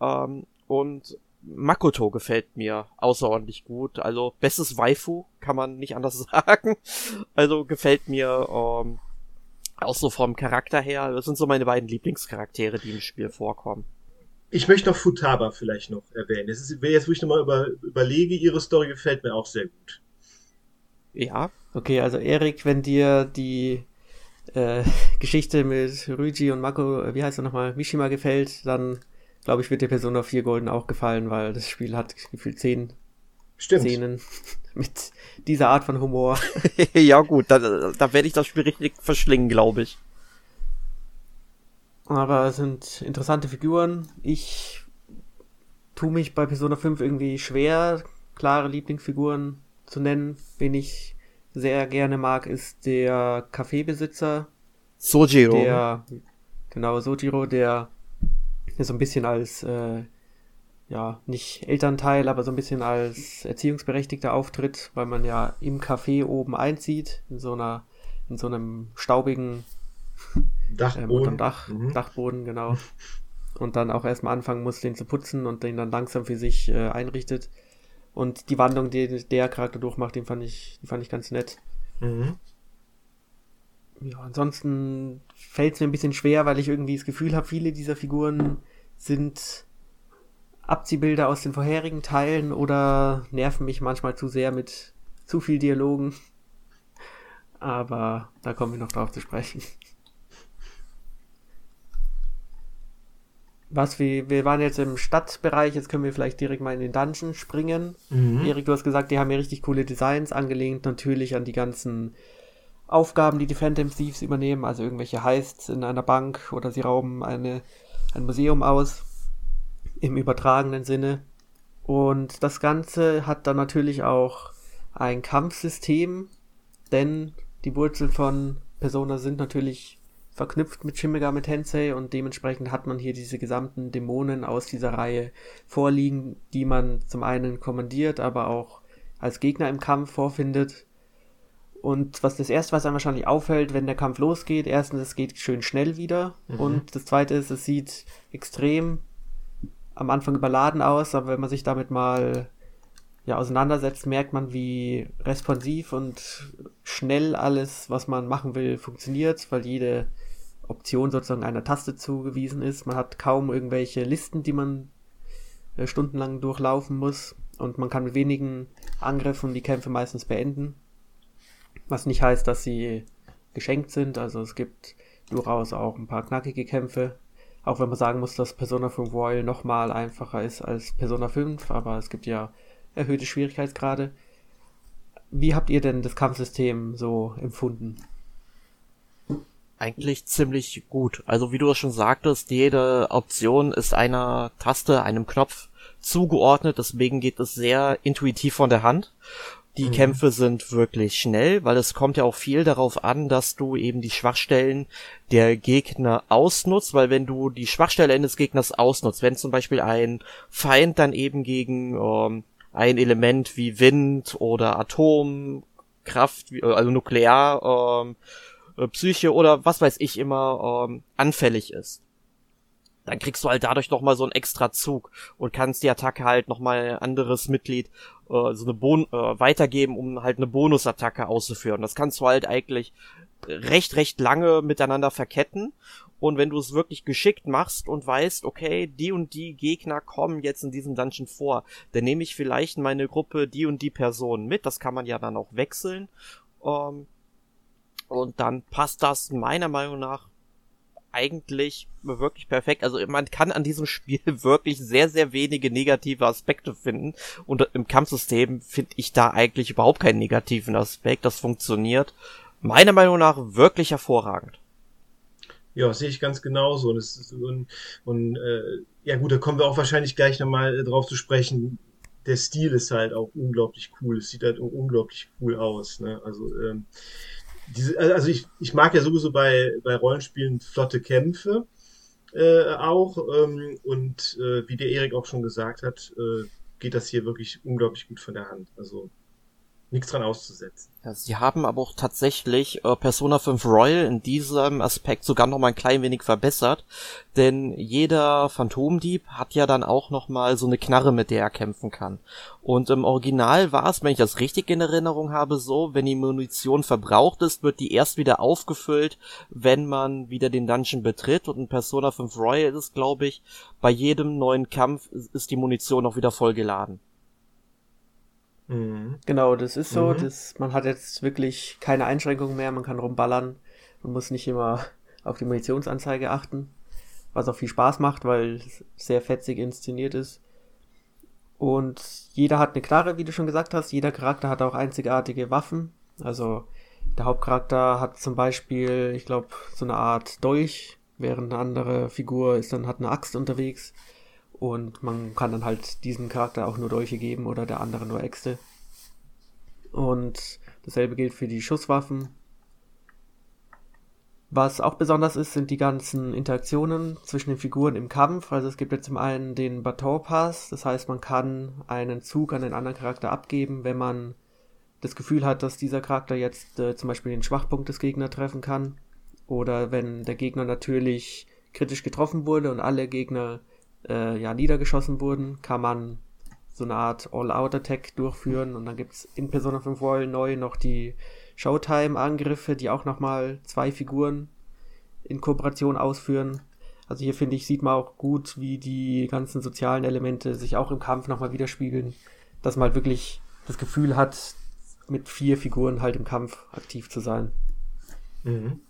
Ähm, und Makoto gefällt mir außerordentlich gut. Also bestes Waifu, kann man nicht anders sagen. Also gefällt mir ähm, auch so vom Charakter her, das sind so meine beiden Lieblingscharaktere, die im Spiel vorkommen. Ich möchte noch Futaba vielleicht noch erwähnen. Das ist, jetzt, wo ich nochmal über, überlege, ihre Story gefällt mir auch sehr gut. Ja. Okay, also Erik, wenn dir die äh, Geschichte mit Ryuji und Mako, äh, wie heißt er nochmal, Mishima gefällt, dann glaube ich, wird dir Persona 4 Golden auch gefallen, weil das Spiel hat gefühlt zehn Stimmt. Szenen mit dieser Art von Humor. ja gut, da, da werde ich das Spiel richtig verschlingen, glaube ich. Aber es sind interessante Figuren. Ich tue mich bei Persona 5 irgendwie schwer, klare Lieblingsfiguren zu nennen. Wen ich sehr gerne mag, ist der Kaffeebesitzer. Sojiro. Der, genau, Sojiro, der so ein bisschen als äh, ja, nicht Elternteil, aber so ein bisschen als Erziehungsberechtigter auftritt, weil man ja im Café oben einzieht, in so einer, in so einem staubigen Dachboden. Ähm, Dach, mhm. Dachboden, genau. Und dann auch erstmal anfangen muss, den zu putzen und den dann langsam für sich äh, einrichtet. Und die Wandlung, die der Charakter durchmacht, den fand ich, die fand ich ganz nett. Mhm. Ja, ansonsten fällt es mir ein bisschen schwer, weil ich irgendwie das Gefühl habe, viele dieser Figuren sind Abziehbilder aus den vorherigen Teilen oder nerven mich manchmal zu sehr mit zu viel Dialogen. Aber da kommen wir noch drauf zu sprechen. Was wir, wir waren jetzt im Stadtbereich, jetzt können wir vielleicht direkt mal in den Dungeon springen. Mhm. Erik, du hast gesagt, die haben ja richtig coole Designs angelehnt, natürlich an die ganzen Aufgaben, die die Phantom Thieves übernehmen, also irgendwelche Heists in einer Bank oder sie rauben eine, ein Museum aus im übertragenen Sinne. Und das Ganze hat dann natürlich auch ein Kampfsystem, denn die Wurzeln von Persona sind natürlich verknüpft mit Shin Megami Tensei und dementsprechend hat man hier diese gesamten Dämonen aus dieser Reihe vorliegen, die man zum einen kommandiert, aber auch als Gegner im Kampf vorfindet. Und was das erste, was einem wahrscheinlich auffällt, wenn der Kampf losgeht, erstens, es geht schön schnell wieder. Mhm. Und das zweite ist, es sieht extrem am Anfang überladen aus, aber wenn man sich damit mal ja, auseinandersetzt, merkt man, wie responsiv und schnell alles, was man machen will, funktioniert, weil jede Option sozusagen einer Taste zugewiesen ist. Man hat kaum irgendwelche Listen, die man äh, stundenlang durchlaufen muss und man kann mit wenigen Angriffen die Kämpfe meistens beenden. Was nicht heißt, dass sie geschenkt sind. Also es gibt durchaus auch ein paar knackige Kämpfe. Auch wenn man sagen muss, dass Persona 5 Royal nochmal einfacher ist als Persona 5, aber es gibt ja erhöhte Schwierigkeitsgrade. Wie habt ihr denn das Kampfsystem so empfunden? Eigentlich ziemlich gut. Also wie du schon sagtest, jede Option ist einer Taste, einem Knopf zugeordnet, deswegen geht es sehr intuitiv von der Hand. Die mhm. Kämpfe sind wirklich schnell, weil es kommt ja auch viel darauf an, dass du eben die Schwachstellen der Gegner ausnutzt, weil wenn du die Schwachstelle eines Gegners ausnutzt, wenn zum Beispiel ein Feind dann eben gegen ähm, ein Element wie Wind oder Atomkraft, äh, also Nuklear, ähm, äh, Psyche oder was weiß ich immer ähm, anfällig ist. Dann kriegst du halt dadurch nochmal so einen extra Zug und kannst die Attacke halt nochmal ein anderes Mitglied äh, so eine Bon äh, weitergeben, um halt eine Bonusattacke auszuführen. Das kannst du halt eigentlich recht, recht lange miteinander verketten und wenn du es wirklich geschickt machst und weißt, okay, die und die Gegner kommen jetzt in diesem Dungeon vor, dann nehme ich vielleicht meine Gruppe die und die Personen mit. Das kann man ja dann auch wechseln. Ähm, und dann passt das meiner Meinung nach eigentlich wirklich perfekt. Also man kann an diesem Spiel wirklich sehr, sehr wenige negative Aspekte finden. Und im Kampfsystem finde ich da eigentlich überhaupt keinen negativen Aspekt. Das funktioniert meiner Meinung nach wirklich hervorragend. Ja, sehe ich ganz genauso. Und, es, und, und äh, ja gut, da kommen wir auch wahrscheinlich gleich nochmal äh, drauf zu sprechen. Der Stil ist halt auch unglaublich cool. Es sieht halt unglaublich cool aus. Ne? Also ähm, diese, also ich, ich mag ja sowieso bei, bei Rollenspielen flotte Kämpfe äh, auch. Ähm, und äh, wie der Erik auch schon gesagt hat, äh, geht das hier wirklich unglaublich gut von der Hand. Also nichts dran auszusetzen. Ja, sie haben aber auch tatsächlich äh, Persona 5 Royal in diesem Aspekt sogar noch mal ein klein wenig verbessert, denn jeder Phantomdieb hat ja dann auch noch mal so eine Knarre, mit der er kämpfen kann. Und im Original war es, wenn ich das richtig in Erinnerung habe, so, wenn die Munition verbraucht ist, wird die erst wieder aufgefüllt, wenn man wieder den Dungeon betritt. Und in Persona 5 Royal ist es, glaube ich, bei jedem neuen Kampf ist die Munition auch wieder vollgeladen. Mhm. Genau, das ist so. Mhm. Das, man hat jetzt wirklich keine Einschränkungen mehr, man kann rumballern. Man muss nicht immer auf die Munitionsanzeige achten, was auch viel Spaß macht, weil es sehr fetzig inszeniert ist. Und jeder hat eine Knarre, wie du schon gesagt hast. Jeder Charakter hat auch einzigartige Waffen. Also der Hauptcharakter hat zum Beispiel, ich glaube, so eine Art Dolch, während eine andere Figur ist dann hat eine Axt unterwegs. Und man kann dann halt diesem Charakter auch nur Dolche geben oder der andere nur Äxte. Und dasselbe gilt für die Schusswaffen. Was auch besonders ist, sind die ganzen Interaktionen zwischen den Figuren im Kampf. Also es gibt jetzt zum einen den Baton Pass, das heißt, man kann einen Zug an den anderen Charakter abgeben, wenn man das Gefühl hat, dass dieser Charakter jetzt äh, zum Beispiel den Schwachpunkt des Gegners treffen kann. Oder wenn der Gegner natürlich kritisch getroffen wurde und alle Gegner äh, ja, niedergeschossen wurden, kann man so eine Art All-Out-Attack durchführen und dann gibt es in Persona 5 Royal neu noch die Showtime-Angriffe, die auch nochmal zwei Figuren in Kooperation ausführen. Also hier finde ich, sieht man auch gut, wie die ganzen sozialen Elemente sich auch im Kampf nochmal widerspiegeln, dass man halt wirklich das Gefühl hat, mit vier Figuren halt im Kampf aktiv zu sein. Mhm.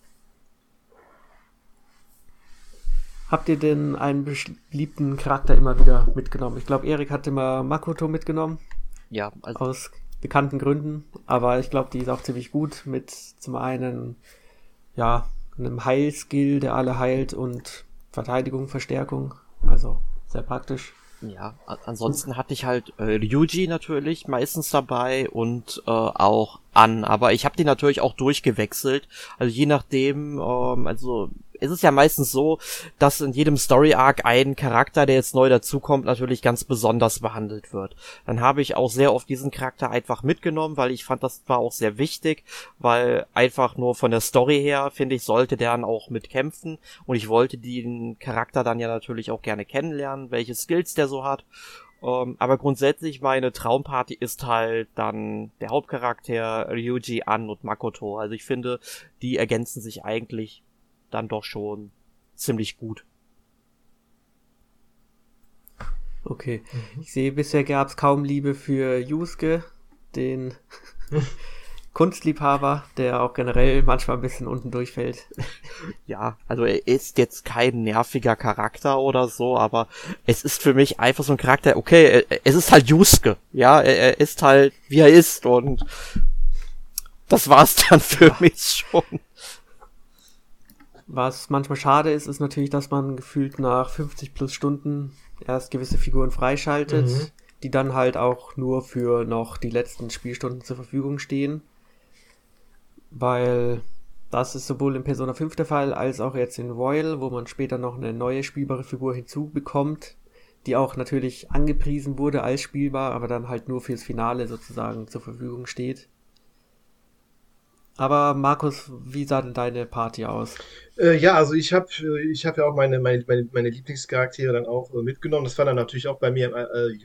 Habt ihr denn einen beliebten Charakter immer wieder mitgenommen? Ich glaube, Erik hat immer Makoto mitgenommen. Ja, also aus bekannten Gründen. Aber ich glaube, die ist auch ziemlich gut mit zum einen, ja, einem Heilskill, der alle heilt und Verteidigung, Verstärkung. Also sehr praktisch. Ja, ansonsten hatte ich halt äh, Ryuji natürlich meistens dabei und äh, auch An, aber ich habe die natürlich auch durchgewechselt. Also je nachdem, ähm, also es ist ja meistens so, dass in jedem Story Arc ein Charakter, der jetzt neu dazukommt, natürlich ganz besonders behandelt wird. Dann habe ich auch sehr oft diesen Charakter einfach mitgenommen, weil ich fand, das war auch sehr wichtig, weil einfach nur von der Story her, finde ich, sollte der dann auch mitkämpfen und ich wollte den Charakter dann ja natürlich auch gerne kennenlernen, welche Skills der so hat. Um, ähm, aber grundsätzlich meine Traumparty ist halt dann der Hauptcharakter Ryuji, An und Makoto. Also ich finde, die ergänzen sich eigentlich dann doch schon ziemlich gut. Okay. Mhm. Ich sehe, bisher gab es kaum Liebe für Yusuke, den Kunstliebhaber, der auch generell manchmal ein bisschen unten durchfällt. Ja, also er ist jetzt kein nerviger Charakter oder so, aber es ist für mich einfach so ein Charakter, okay, es ist halt Yusuke, ja, er, ist halt, wie er ist und das war's dann für ja. mich schon. Was manchmal schade ist, ist natürlich, dass man gefühlt nach 50 plus Stunden erst gewisse Figuren freischaltet, mhm. die dann halt auch nur für noch die letzten Spielstunden zur Verfügung stehen. Weil das ist sowohl in Persona 5 der Fall, als auch jetzt in Royal, wo man später noch eine neue spielbare Figur hinzubekommt, die auch natürlich angepriesen wurde als spielbar, aber dann halt nur fürs Finale sozusagen zur Verfügung steht. Aber Markus, wie sah denn deine Party aus? Äh, ja, also ich habe äh, ich hab ja auch meine, meine, meine, meine Lieblingscharaktere dann auch äh, mitgenommen. Das war dann natürlich auch bei mir äh,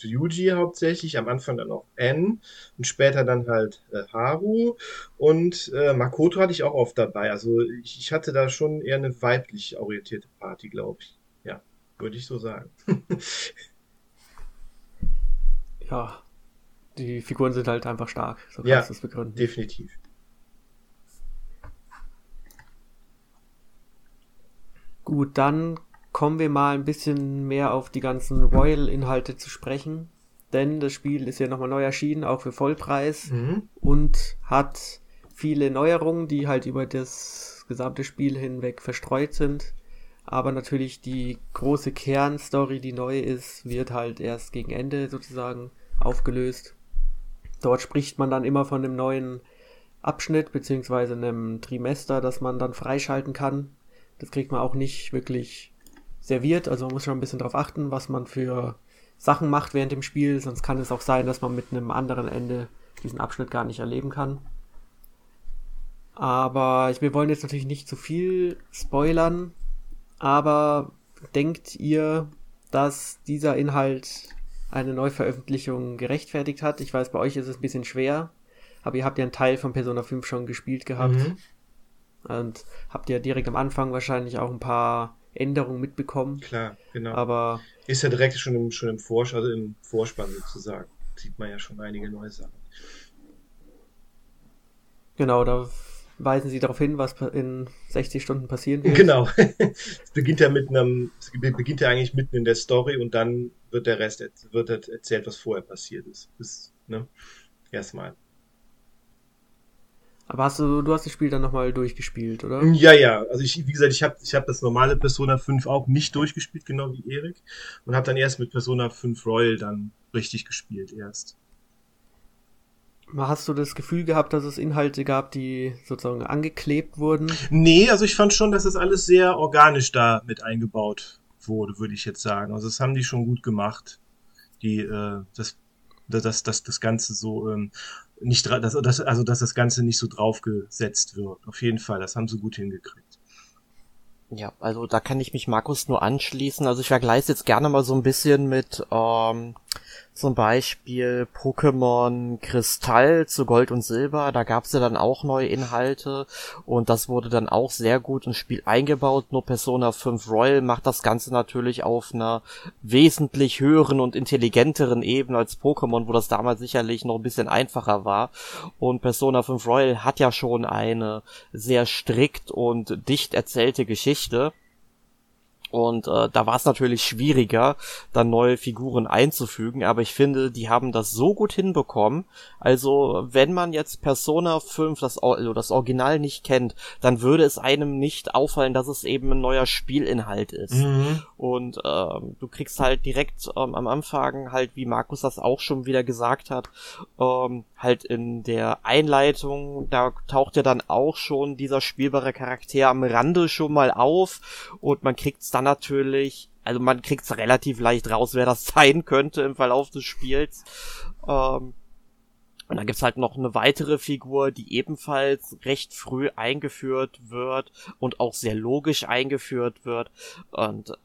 Yuji hauptsächlich, am Anfang dann auch N und später dann halt äh, Haru und äh, Makoto hatte ich auch oft dabei. Also ich, ich hatte da schon eher eine weiblich orientierte Party, glaube ich. Ja, würde ich so sagen. ja, die Figuren sind halt einfach stark, so kannst ja, du es begründen. Definitiv. Gut, dann kommen wir mal ein bisschen mehr auf die ganzen Royal-Inhalte zu sprechen. Denn das Spiel ist ja nochmal neu erschienen, auch für Vollpreis. Mhm. Und hat viele Neuerungen, die halt über das gesamte Spiel hinweg verstreut sind. Aber natürlich die große Kernstory, die neu ist, wird halt erst gegen Ende sozusagen aufgelöst. Dort spricht man dann immer von einem neuen Abschnitt beziehungsweise einem Trimester, das man dann freischalten kann. Das kriegt man auch nicht wirklich serviert. Also man muss schon ein bisschen darauf achten, was man für Sachen macht während dem Spiel. Sonst kann es auch sein, dass man mit einem anderen Ende diesen Abschnitt gar nicht erleben kann. Aber wir wollen jetzt natürlich nicht zu viel spoilern. Aber denkt ihr, dass dieser Inhalt eine Neuveröffentlichung gerechtfertigt hat? Ich weiß, bei euch ist es ein bisschen schwer. Aber ihr habt ja einen Teil von Persona 5 schon gespielt gehabt. Mhm. Und habt ihr direkt am Anfang wahrscheinlich auch ein paar Änderungen mitbekommen. Klar, genau. Aber ist ja direkt schon im, schon im, Vors also im Vorspann sozusagen. Sieht man ja schon einige neue Sachen. Genau, da weisen sie darauf hin, was in 60 Stunden passieren wird. Genau. es beginnt ja mit einem, beginnt ja eigentlich mitten in der Story und dann wird der Rest wird erzählt, was vorher passiert ist. Das, ne? Erstmal. Aber hast du, du hast das Spiel dann nochmal durchgespielt, oder? Ja, ja. Also ich, wie gesagt, ich habe ich hab das normale Persona 5 auch nicht durchgespielt, genau wie Erik. Und habe dann erst mit Persona 5 Royal dann richtig gespielt erst. Hast du das Gefühl gehabt, dass es Inhalte gab, die sozusagen angeklebt wurden? Nee, also ich fand schon, dass das alles sehr organisch da mit eingebaut wurde, würde ich jetzt sagen. Also das haben die schon gut gemacht. Die, äh, das, das, das, das Ganze so ähm, nicht, dass, dass, also dass das Ganze nicht so draufgesetzt wird. Auf jeden Fall, das haben sie gut hingekriegt. Ja, also da kann ich mich Markus nur anschließen. Also ich vergleiche jetzt gerne mal so ein bisschen mit ähm, zum Beispiel Pokémon Kristall zu Gold und Silber, da gab's ja dann auch neue Inhalte und das wurde dann auch sehr gut ins Spiel eingebaut. Nur Persona 5 Royal macht das Ganze natürlich auf einer wesentlich höheren und intelligenteren Ebene als Pokémon, wo das damals sicherlich noch ein bisschen einfacher war. Und Persona 5 Royal hat ja schon eine sehr strikt und dicht erzählte Geschichte Und äh, da war es natürlich schwieriger, dann neue Figuren einzufügen, aber ich finde, die haben das so gut hinbekommen. Also, wenn man jetzt Persona 5, das, also das Original nicht kennt, dann würde es einem nicht auffallen, dass es eben ein neuer Spielinhalt ist. Mhm. Und ähm, du kriegst halt direkt ähm, am Anfang halt, wie Markus das auch schon wieder gesagt hat, ähm, halt in der Einleitung, da taucht ja dann auch schon dieser spielbare Charakter am Rande schon mal auf und man kriegt's dann natürlich, also man kriegt's relativ leicht raus, wer das sein könnte im Verlauf des Spiels. Ähm, und dann gibt's halt noch eine weitere Figur, die ebenfalls recht früh eingeführt wird und auch sehr logisch eingeführt wird. Und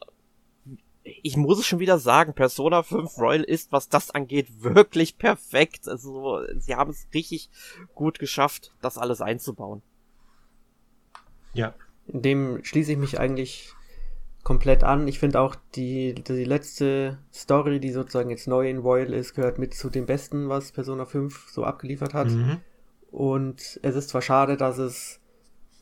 ich muss es schon wieder sagen, Persona 5 Royal ist, was das angeht, wirklich perfekt. Also, sie haben es richtig gut geschafft, das alles einzubauen. Ja. In dem schließe ich mich eigentlich komplett an. Ich finde auch die, die letzte Story, die sozusagen jetzt neu in Royal ist, gehört mit zu dem Besten, was Persona 5 so abgeliefert hat. Mhm. Und es ist zwar schade, dass es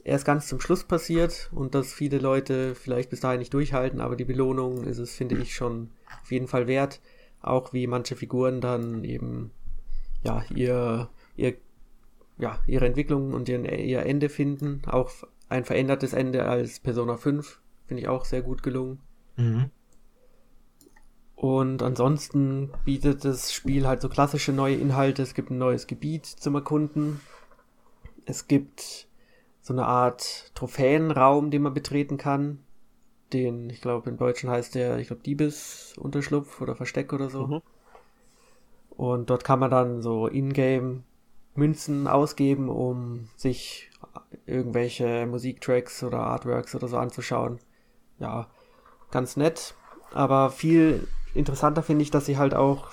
erst ganz zum Schluss passiert und dass viele Leute vielleicht bis dahin nicht durchhalten, aber die Belohnung ist es, finde ich, schon auf jeden Fall wert. Auch wie manche Figuren dann eben ja ihr, ihr ja, ihre Entwicklung und ihren, ihr Ende finden. Auch ein verändertes Ende als Persona 5 Finde ich auch sehr gut gelungen. Mhm. Und ansonsten bietet das Spiel halt so klassische neue Inhalte. Es gibt ein neues Gebiet zum Erkunden. Es gibt so eine Art Trophäenraum, den man betreten kann. Den, ich glaube, im Deutschen heißt der, ich glaube, Diebesunterschlupf oder Versteck oder so. Mhm. Und dort kann man dann so Ingame Münzen ausgeben, um sich irgendwelche Musiktracks oder Artworks oder so anzuschauen ja, ganz nett. Aber viel interessanter finde ich, dass sie halt auch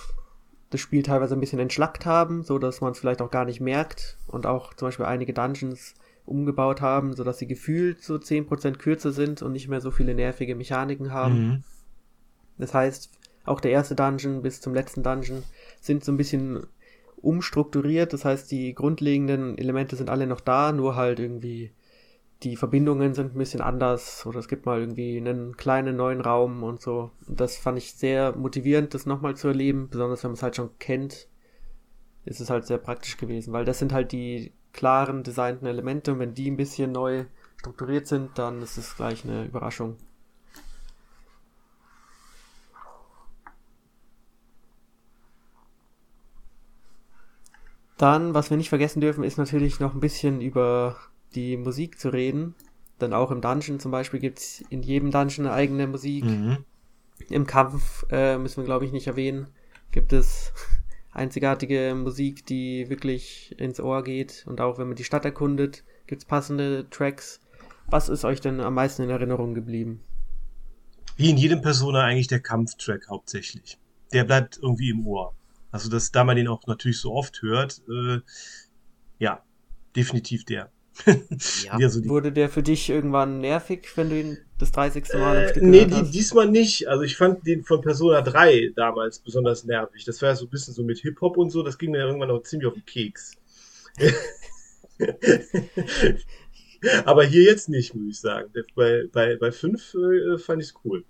das Spiel teilweise ein bisschen entschlackt haben, so dass man es vielleicht auch gar nicht merkt und auch zum Beispiel einige Dungeons umgebaut haben, so dass sie gefühlt so 10% kürzer sind und nicht mehr so viele nervige Mechaniken haben. Mhm. Das heißt, auch der erste Dungeon bis zum letzten Dungeon sind so ein bisschen umstrukturiert. Das heißt, die grundlegenden Elemente sind alle noch da, nur halt irgendwie die Verbindungen sind ein bisschen anders oder es gibt mal irgendwie einen kleinen neuen Raum und so. Und das fand ich sehr motivierend, das nochmal zu erleben, besonders wenn man es halt schon kennt, ist es halt sehr praktisch gewesen, weil das sind halt die klaren designten Elemente und wenn die ein bisschen neu strukturiert sind, dann ist es gleich eine Überraschung. Dann, was wir nicht vergessen dürfen, ist natürlich noch ein bisschen über die Musik zu reden. Denn auch im Dungeon zum Beispiel gibt es in jedem Dungeon eine eigene Musik. Mhm. Im Kampf äh, müssen wir, glaube ich, nicht erwähnen. Gibt es einzigartige Musik, die wirklich ins Ohr geht. Und auch wenn man die Stadt erkundet, gibt es passende Tracks. Was ist euch denn am meisten in Erinnerung geblieben? Wie in jedem Persona eigentlich der Kampftrack hauptsächlich. Der bleibt irgendwie im Ohr. Also, dass, da man den auch natürlich so oft hört, äh, ja, definitiv der. ja. so Wurde der für dich irgendwann nervig, wenn du ihn das 30. Mal äh, Stück Nee, die, diesmal nicht. Also ich fand den von Persona 3 damals besonders nervig. Das war ja so ein bisschen so mit Hip-Hop und so, das ging mir irgendwann auch ziemlich auf den Keks. Aber hier jetzt nicht, muss ich sagen. Bei, bei, bei 5 äh, fand ich es cool.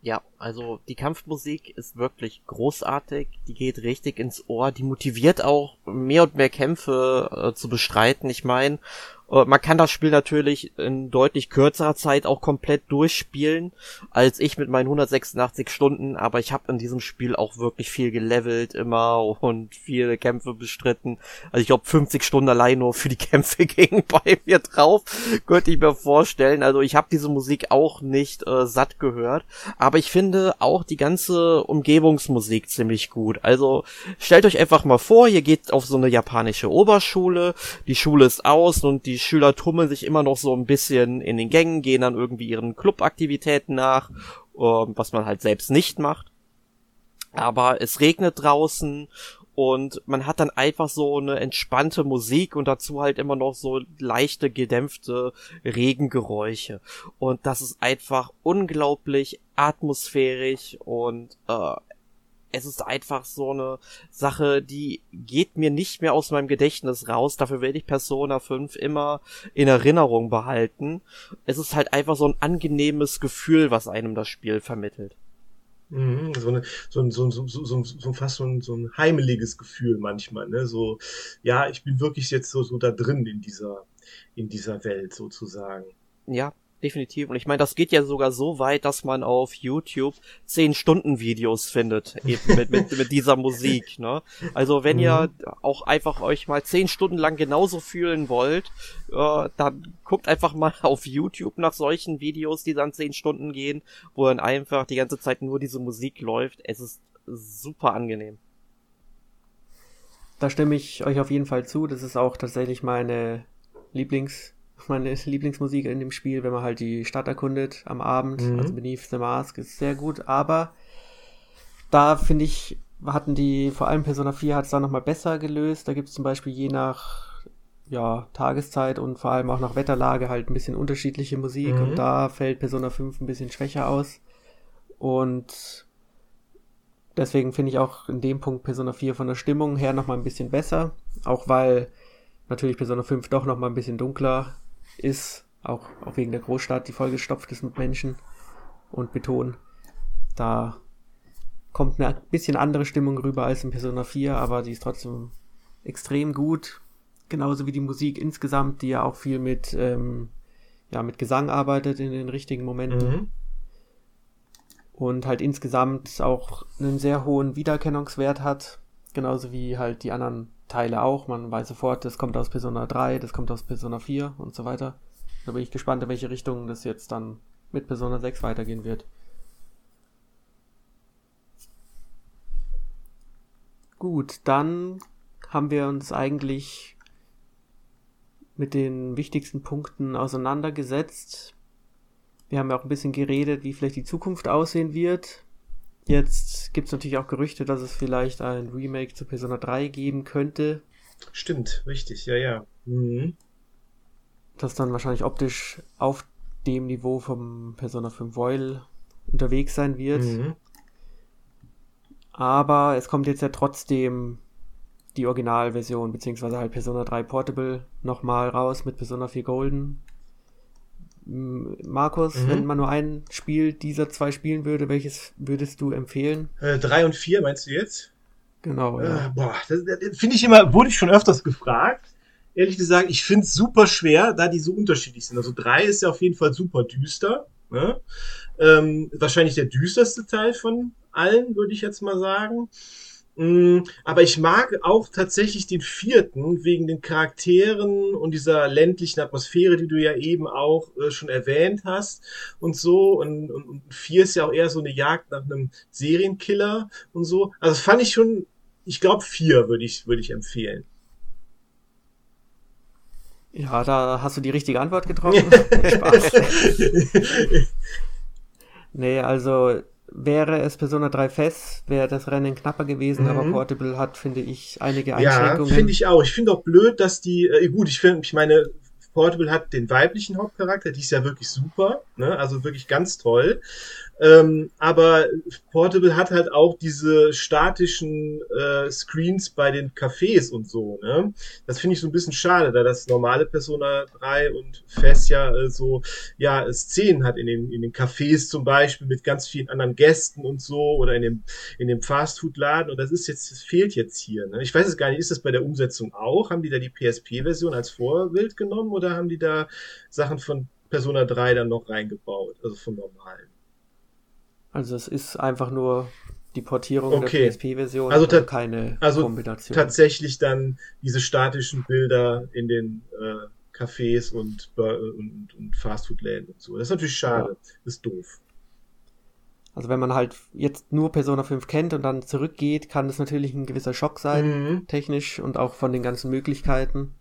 Ja, also die Kampfmusik ist wirklich großartig, die geht richtig ins Ohr, die motiviert auch mehr und mehr Kämpfe äh, zu bestreiten. Ich meine, man kann das Spiel natürlich in deutlich kürzerer Zeit auch komplett durchspielen als ich mit meinen 186 Stunden, aber ich habe in diesem Spiel auch wirklich viel gelevelt immer und viele Kämpfe bestritten. Also ich glaube 50 Stunden allein nur für die Kämpfe gingen bei mir drauf, könnte ich mir vorstellen. Also ich habe diese Musik auch nicht äh, satt gehört, aber ich finde auch die ganze Umgebungsmusik ziemlich gut. Also stellt euch einfach mal vor, ihr geht auf so eine japanische Oberschule, die Schule ist aus und die Schüler tummeln sich immer noch so ein bisschen in den Gängen, gehen dann irgendwie ihren Clubaktivitäten nach, äh, was man halt selbst nicht macht. Aber es regnet draußen und man hat dann einfach so eine entspannte Musik und dazu halt immer noch so leichte gedämpfte Regengeräusche und das ist einfach unglaublich atmosphärisch und äh, es ist einfach so eine Sache, die geht mir nicht mehr aus meinem Gedächtnis raus. Dafür werde ich Persona 5 immer in Erinnerung behalten. Es ist halt einfach so ein angenehmes Gefühl, was einem das Spiel vermittelt. Mhm, so, eine, so, ein, so, ein, so, so, so fast so ein, so ein heimeliges Gefühl manchmal, ne? So, ja, ich bin wirklich jetzt so, so da drin in dieser, in dieser Welt sozusagen. Ja, definitiv. Und ich meine, das geht ja sogar so weit, dass man auf YouTube 10 Stunden Videos findet, eben mit, mit, mit dieser Musik, ne? Also wenn mhm. ihr auch einfach euch mal 10 Stunden lang genauso fühlen wollt, äh, dann guckt einfach mal auf YouTube nach solchen Videos, die dann 10 Stunden gehen, wo dann einfach die ganze Zeit nur diese Musik läuft. Es ist super angenehm. Da stimme ich euch auf jeden Fall zu. Das ist auch tatsächlich meine Lieblings- meine Lieblingsmusik in dem Spiel, wenn man halt die Stadt erkundet am Abend. Mhm. Also Beneath the Mask ist sehr gut, aber da finde ich, hatten die, vor allem Persona 4 hat es da nochmal besser gelöst. Da gibt es zum Beispiel je nach ja, Tageszeit und vor allem auch nach Wetterlage halt ein bisschen unterschiedliche Musik mhm. und da fällt Persona 5 ein bisschen schwächer aus. Und deswegen finde ich auch in dem Punkt Persona 4 von der Stimmung her nochmal ein bisschen besser. Auch weil natürlich Persona 5 doch nochmal ein bisschen dunkler ist, auch, auch wegen der Großstadt, die vollgestopft ist mit Menschen und Beton. Da kommt eine bisschen andere Stimmung rüber als in Persona 4, aber die ist trotzdem extrem gut. Genauso wie die Musik insgesamt, die ja auch viel mit, ähm, ja, mit Gesang arbeitet in den richtigen Momenten. Mhm. Und halt insgesamt auch einen sehr hohen Wiedererkennungswert hat. Genauso wie halt die anderen Teile auch. Man weiß sofort, das kommt aus Persona 3, das kommt aus Persona 4 und so weiter. Da bin ich gespannt, in welche Richtung das jetzt dann mit Persona 6 weitergehen wird. Gut, dann haben wir uns eigentlich mit den wichtigsten Punkten auseinandergesetzt. Wir haben ja auch ein bisschen geredet, wie vielleicht die Zukunft aussehen wird. Jetzt gibt es natürlich auch Gerüchte, dass es vielleicht ein Remake zu Persona 3 geben könnte. Stimmt, richtig, ja, ja. Mhm. Das dann wahrscheinlich optisch auf dem Niveau vom Persona 5 Voil unterwegs sein wird. Mhm. Aber es kommt jetzt ja trotzdem die Originalversion, beziehungsweise halt Persona 3 Portable nochmal raus mit Persona 4 Golden. Markus, mhm. wenn man nur ein Spiel dieser zwei spielen würde, welches würdest du empfehlen? Äh, drei und vier meinst du jetzt? Genau. Ja. Äh, boah, das, das finde ich immer, wurde ich schon öfters gefragt. Ehrlich gesagt, ich finde es super schwer, da die so unterschiedlich sind. Also drei ist ja auf jeden Fall super düster. Ne? Ähm, wahrscheinlich der düsterste Teil von allen, würde ich jetzt mal sagen. Mm, aber ich mag auch tatsächlich den vierten wegen den Charakteren und dieser ländlichen Atmosphäre, die du ja eben auch äh, schon erwähnt hast und so. Und, und, und vier ist ja auch eher so eine Jagd nach einem Serienkiller und so. Also das fand ich schon, ich glaube vier würde ich, würde ich empfehlen. Ja, da hast du die richtige Antwort getroffen. Spaß. nee, also wäre es Persona 3 fest, wäre das Rennen knapper gewesen, mhm. aber Portable hat, finde ich, einige Einschränkungen. Ja, finde ich auch. Ich finde auch blöd, dass die, äh, gut, ich finde, ich meine, Portable hat den weiblichen Hauptcharakter, die ist ja wirklich super, ne? also wirklich ganz toll. Ähm, aber Portable hat halt auch diese statischen äh, Screens bei den Cafés und so. Ne? Das finde ich so ein bisschen schade, da das normale Persona 3 und Fest ja äh, so ja Szenen hat in den, in den Cafés zum Beispiel mit ganz vielen anderen Gästen und so oder in dem, in dem Fastfood-Laden. Und das ist jetzt, das fehlt jetzt hier. Ne? Ich weiß es gar nicht, ist das bei der Umsetzung auch? Haben die da die PSP-Version als Vorbild genommen oder haben die da Sachen von Persona 3 dann noch reingebaut, also vom normalen? Also es ist einfach nur die Portierung okay. der PSP-Version also und keine also Kombination. Tatsächlich dann diese statischen Bilder in den äh, Cafés und, und, und Fastfood-Läden und so. Das ist natürlich schade. Ja. Das ist doof. Also wenn man halt jetzt nur Persona 5 kennt und dann zurückgeht, kann das natürlich ein gewisser Schock sein, mhm. technisch und auch von den ganzen Möglichkeiten.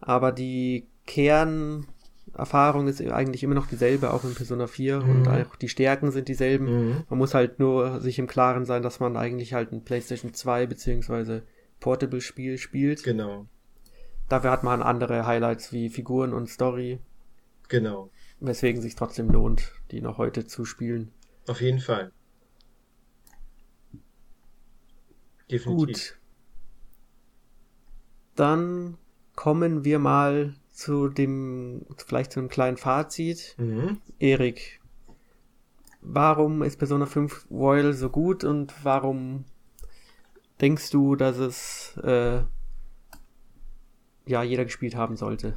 Aber die Kern Erfahrung ist eigentlich immer noch dieselbe, auch in Persona 4 mhm. und auch die Stärken sind dieselben. Mhm. Man muss halt nur sich im Klaren sein, dass man eigentlich halt ein PlayStation 2 beziehungsweise Portable Spiel spielt. Genau. Dafür hat man andere Highlights wie Figuren und Story. Genau. Weswegen sich trotzdem lohnt, die noch heute zu spielen. Auf jeden Fall. Definitiv. Gut. Dann kommen wir mal zu dem, vielleicht zu einem kleinen Fazit. Mhm. Erik, warum ist Persona 5 Royal so gut und warum denkst du, dass es äh, ja jeder gespielt haben sollte?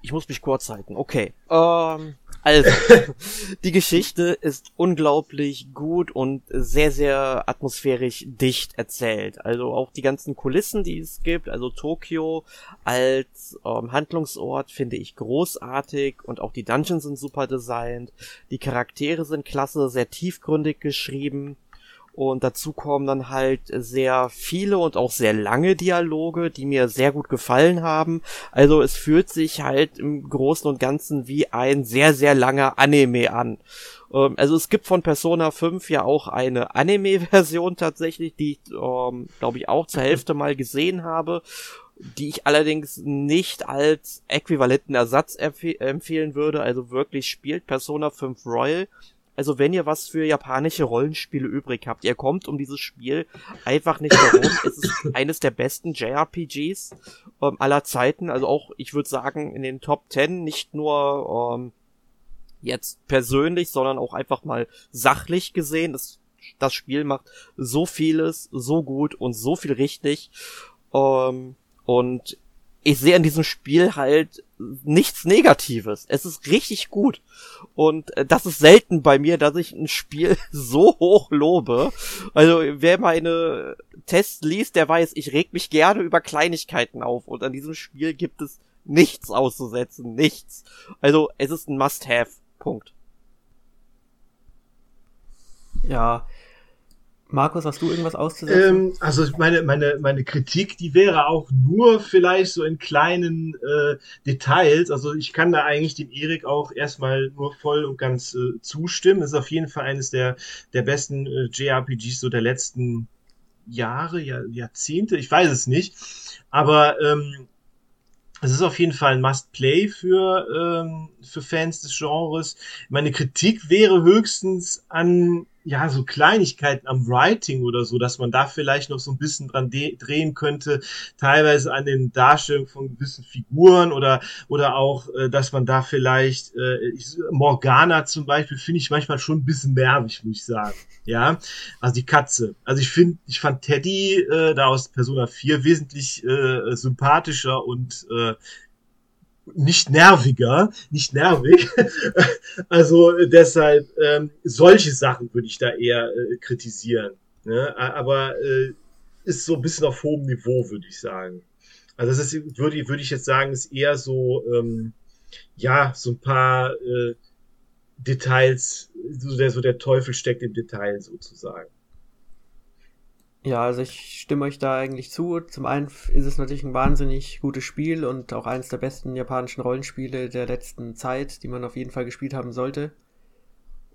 Ich muss mich kurz halten. Okay. Ähm, also, die Geschichte ist unglaublich gut und sehr, sehr atmosphärisch dicht erzählt. Also auch die ganzen Kulissen, die es gibt, also Tokio als ähm, Handlungsort finde ich großartig und auch die Dungeons sind super designt. Die Charaktere sind klasse, sehr tiefgründig geschrieben. Und dazu kommen dann halt sehr viele und auch sehr lange Dialoge, die mir sehr gut gefallen haben. Also es fühlt sich halt im Großen und Ganzen wie ein sehr, sehr langer Anime an. Ähm, also es gibt von Persona 5 ja auch eine Anime-Version tatsächlich, die ich, ähm, glaube ich, auch zur Hälfte mal gesehen habe die ich allerdings nicht als äquivalenten Ersatz empfehlen würde. Also wirklich spielt Persona 5 Royal also wenn ihr was für japanische Rollenspiele übrig habt, ihr kommt um dieses Spiel einfach nicht herum. es ist eines der besten JRPGs ähm, aller Zeiten. Also auch, ich würde sagen, in den Top 10 nicht nur ähm, jetzt persönlich, sondern auch einfach mal sachlich gesehen. Das, das Spiel macht so vieles, so gut und so viel richtig. Ähm, und ich sehe in diesem Spiel halt nichts Negatives. Es ist richtig gut. Und äh, das ist selten bei mir, dass ich ein Spiel so hoch lobe. Also wer meine Tests liest, der weiß, ich reg mich gerne über Kleinigkeiten auf. Und an diesem Spiel gibt es nichts auszusetzen. Nichts. Also es ist ein Must-Have. Punkt. Ja, Markus, hast du irgendwas auszusetzen? Ähm, also meine, meine, meine Kritik, die wäre auch nur vielleicht so in kleinen äh, Details. Also ich kann da eigentlich dem Erik auch erstmal nur voll und ganz äh, zustimmen. Ist auf jeden Fall eines der, der besten äh, JRPGs so der letzten Jahre, Jahr, Jahrzehnte, ich weiß es nicht. Aber ähm, es ist auf jeden Fall ein Must-Play für, ähm, für Fans des Genres. Meine Kritik wäre höchstens an ja, so Kleinigkeiten am Writing oder so, dass man da vielleicht noch so ein bisschen dran drehen könnte, teilweise an den Darstellungen von gewissen Figuren oder, oder auch, äh, dass man da vielleicht, äh, ich, Morgana zum Beispiel, finde ich manchmal schon ein bisschen nervig, muss ich sagen. Ja, also die Katze. Also ich finde, ich fand Teddy äh, da aus Persona 4 wesentlich äh, sympathischer und äh, nicht nerviger, nicht nervig. also deshalb ähm, solche Sachen würde ich da eher äh, kritisieren. Ne? Aber äh, ist so ein bisschen auf hohem Niveau, würde ich sagen. Also das ist, würde, würde ich jetzt sagen, ist eher so, ähm, ja, so ein paar äh, Details, so der, so der Teufel steckt im Detail sozusagen. Ja, also ich stimme euch da eigentlich zu. Zum einen ist es natürlich ein wahnsinnig gutes Spiel und auch eines der besten japanischen Rollenspiele der letzten Zeit, die man auf jeden Fall gespielt haben sollte.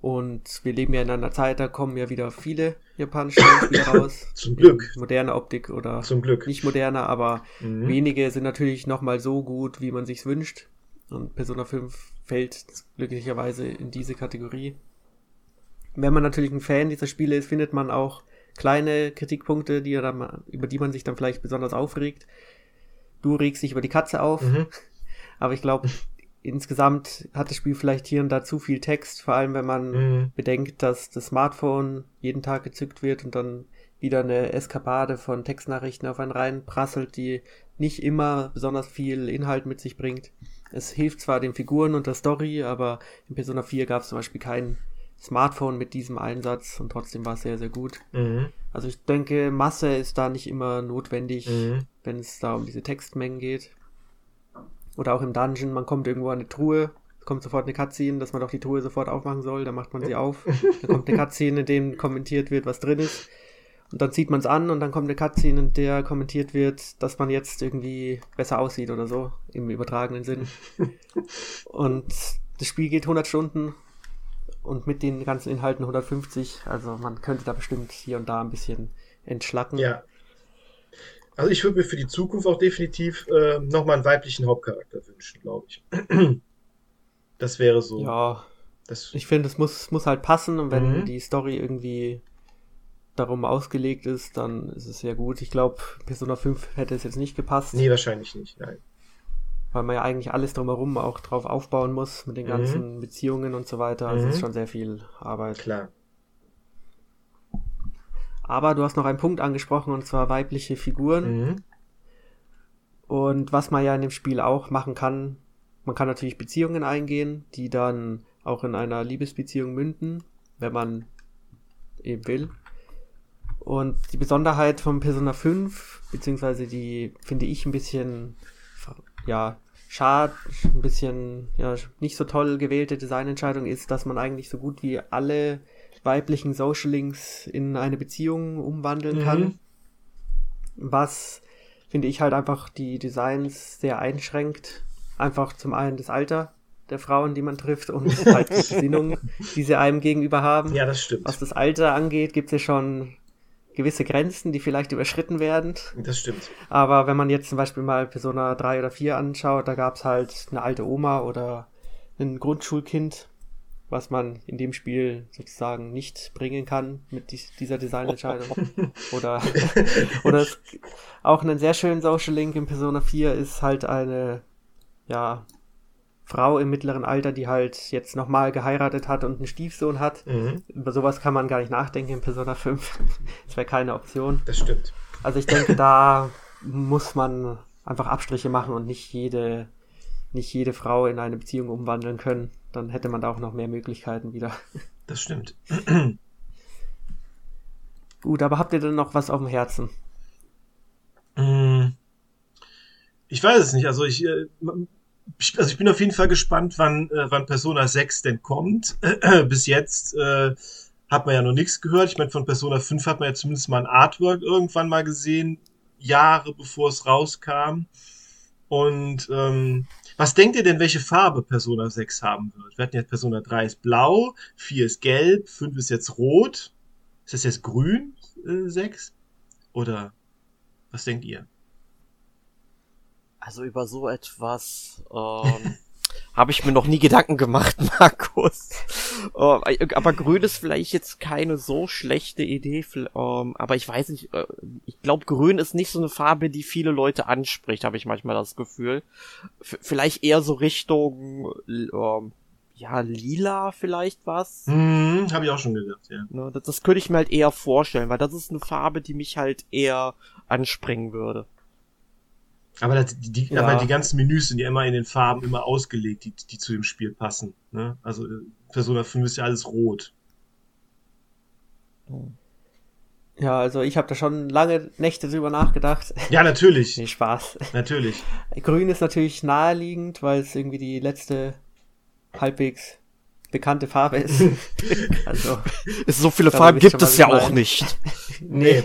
Und wir leben ja in einer Zeit, da kommen ja wieder viele japanische Rollenspiele raus. Zum Glück. Moderne Optik oder Zum Glück. nicht moderne, aber mhm. wenige sind natürlich nochmal so gut, wie man sich's wünscht. Und Persona 5 fällt glücklicherweise in diese Kategorie. Wenn man natürlich ein Fan dieser Spiele ist, findet man auch kleine Kritikpunkte, die dann, über die man sich dann vielleicht besonders aufregt. Du regst dich über die Katze auf, mhm. aber ich glaube, insgesamt hat das Spiel vielleicht hier und da zu viel Text, vor allem wenn man mhm. bedenkt, dass das Smartphone jeden Tag gezückt wird und dann wieder eine Eskapade von Textnachrichten auf einen rein prasselt, die nicht immer besonders viel Inhalt mit sich bringt. Es hilft zwar den Figuren und der Story, aber in Persona 4 gab es zum Beispiel keinen Smartphone mit diesem Einsatz und trotzdem war es sehr, sehr gut. Mhm. Also ich denke, Masse ist da nicht immer notwendig, mhm. wenn es da um diese Textmengen geht. Oder auch im Dungeon, man kommt irgendwo an eine Truhe, kommt sofort eine Cutscene, dass man doch die Truhe sofort aufmachen soll, dann macht man sie auf. Dann kommt eine Cutscene, in dem kommentiert wird, was drin ist. Und dann zieht man es an und dann kommt eine Cutscene, in der kommentiert wird, dass man jetzt irgendwie besser aussieht oder so, im übertragenen Sinn. Und das Spiel geht 100 Stunden und mit den ganzen Inhalten 150. Also man könnte da bestimmt hier und da ein bisschen entschlacken. Ja. Also ich würde mir für die Zukunft auch definitiv äh, nochmal einen weiblichen Hauptcharakter wünschen, glaube ich. Das wäre so. Ja. Das ich finde, es muss, muss halt passen und wenn mhm. die Story irgendwie darum ausgelegt ist, dann ist es sehr gut. Ich glaube, Persona 5 hätte es jetzt nicht gepasst. Nee, wahrscheinlich nicht, nein. Weil man ja eigentlich alles drumherum auch drauf aufbauen muss, mit den ganzen mhm. Beziehungen und so weiter. Also mhm. ist schon sehr viel Arbeit. Klar. Aber du hast noch einen Punkt angesprochen, und zwar weibliche Figuren. Mhm. Und was man ja in dem Spiel auch machen kann, man kann natürlich Beziehungen eingehen, die dann auch in einer Liebesbeziehung münden, wenn man eben will. Und die Besonderheit von Persona 5, beziehungsweise die finde ich ein bisschen, ja, schade, ein bisschen, ja, nicht so toll gewählte Designentscheidung ist, dass man eigentlich so gut wie alle weiblichen Socialings in eine Beziehung umwandeln kann. Mhm. Was, finde ich, halt einfach die Designs sehr einschränkt. Einfach zum einen das Alter der Frauen, die man trifft und halt die Gesinnung, die sie einem gegenüber haben. Ja, das stimmt. Was das Alter angeht, gibt es ja schon gewisse Grenzen, die vielleicht überschritten werden. Das stimmt. Aber wenn man jetzt zum Beispiel mal Persona 3 oder 4 anschaut, da gab es halt eine alte Oma oder ein Grundschulkind, was man in dem Spiel sozusagen nicht bringen kann mit dieser Designentscheidung. oder oder auch einen sehr schönen Social Link in Persona 4 ist halt eine ja Frau im mittleren Alter, die halt jetzt nochmal geheiratet hat und einen Stiefsohn hat. Mhm. Über sowas kann man gar nicht nachdenken in Persona 5. das wäre keine Option. Das stimmt. Also ich denke, da muss man einfach Abstriche machen und nicht jede, nicht jede Frau in eine Beziehung umwandeln können. Dann hätte man da auch noch mehr Möglichkeiten wieder. Das stimmt. Gut, aber habt ihr denn noch was auf dem Herzen? Mm. Ich weiß es nicht. Also ich, äh, also ich bin auf jeden Fall gespannt, wann, äh, wann Persona 6 denn kommt. Bis jetzt äh, hat man ja noch nichts gehört. Ich meine, von Persona 5 hat man ja zumindest mal ein Artwork irgendwann mal gesehen, Jahre bevor es rauskam. Und ähm, was denkt ihr denn, welche Farbe Persona 6 haben wird? Wir hatten jetzt Persona 3 ist blau, 4 ist gelb, 5 ist jetzt rot. Ist das jetzt grün, äh, 6? Oder was denkt ihr? Also über so etwas ähm, habe ich mir noch nie Gedanken gemacht, Markus. Äh, aber grün ist vielleicht jetzt keine so schlechte Idee. Ähm, aber ich weiß nicht, äh, ich glaube, grün ist nicht so eine Farbe, die viele Leute anspricht, habe ich manchmal das Gefühl. F vielleicht eher so Richtung ähm, ja, lila vielleicht was. Hm, habe ich auch schon gedacht, ja. Ne, das, das könnte ich mir halt eher vorstellen, weil das ist eine Farbe, die mich halt eher anspringen würde. Aber, das, die, ja. aber die ganzen Menüs sind ja immer in den Farben immer ausgelegt, die, die zu dem Spiel passen. Ne? Also äh, Persona 5 ist ja alles rot. Ja, also ich habe da schon lange Nächte drüber nachgedacht. Ja, natürlich. nee, Spaß. Natürlich. Grün ist natürlich naheliegend, weil es irgendwie die letzte halbwegs bekannte Farbe ist. also so viele Farben gibt es ja auch nicht. nee.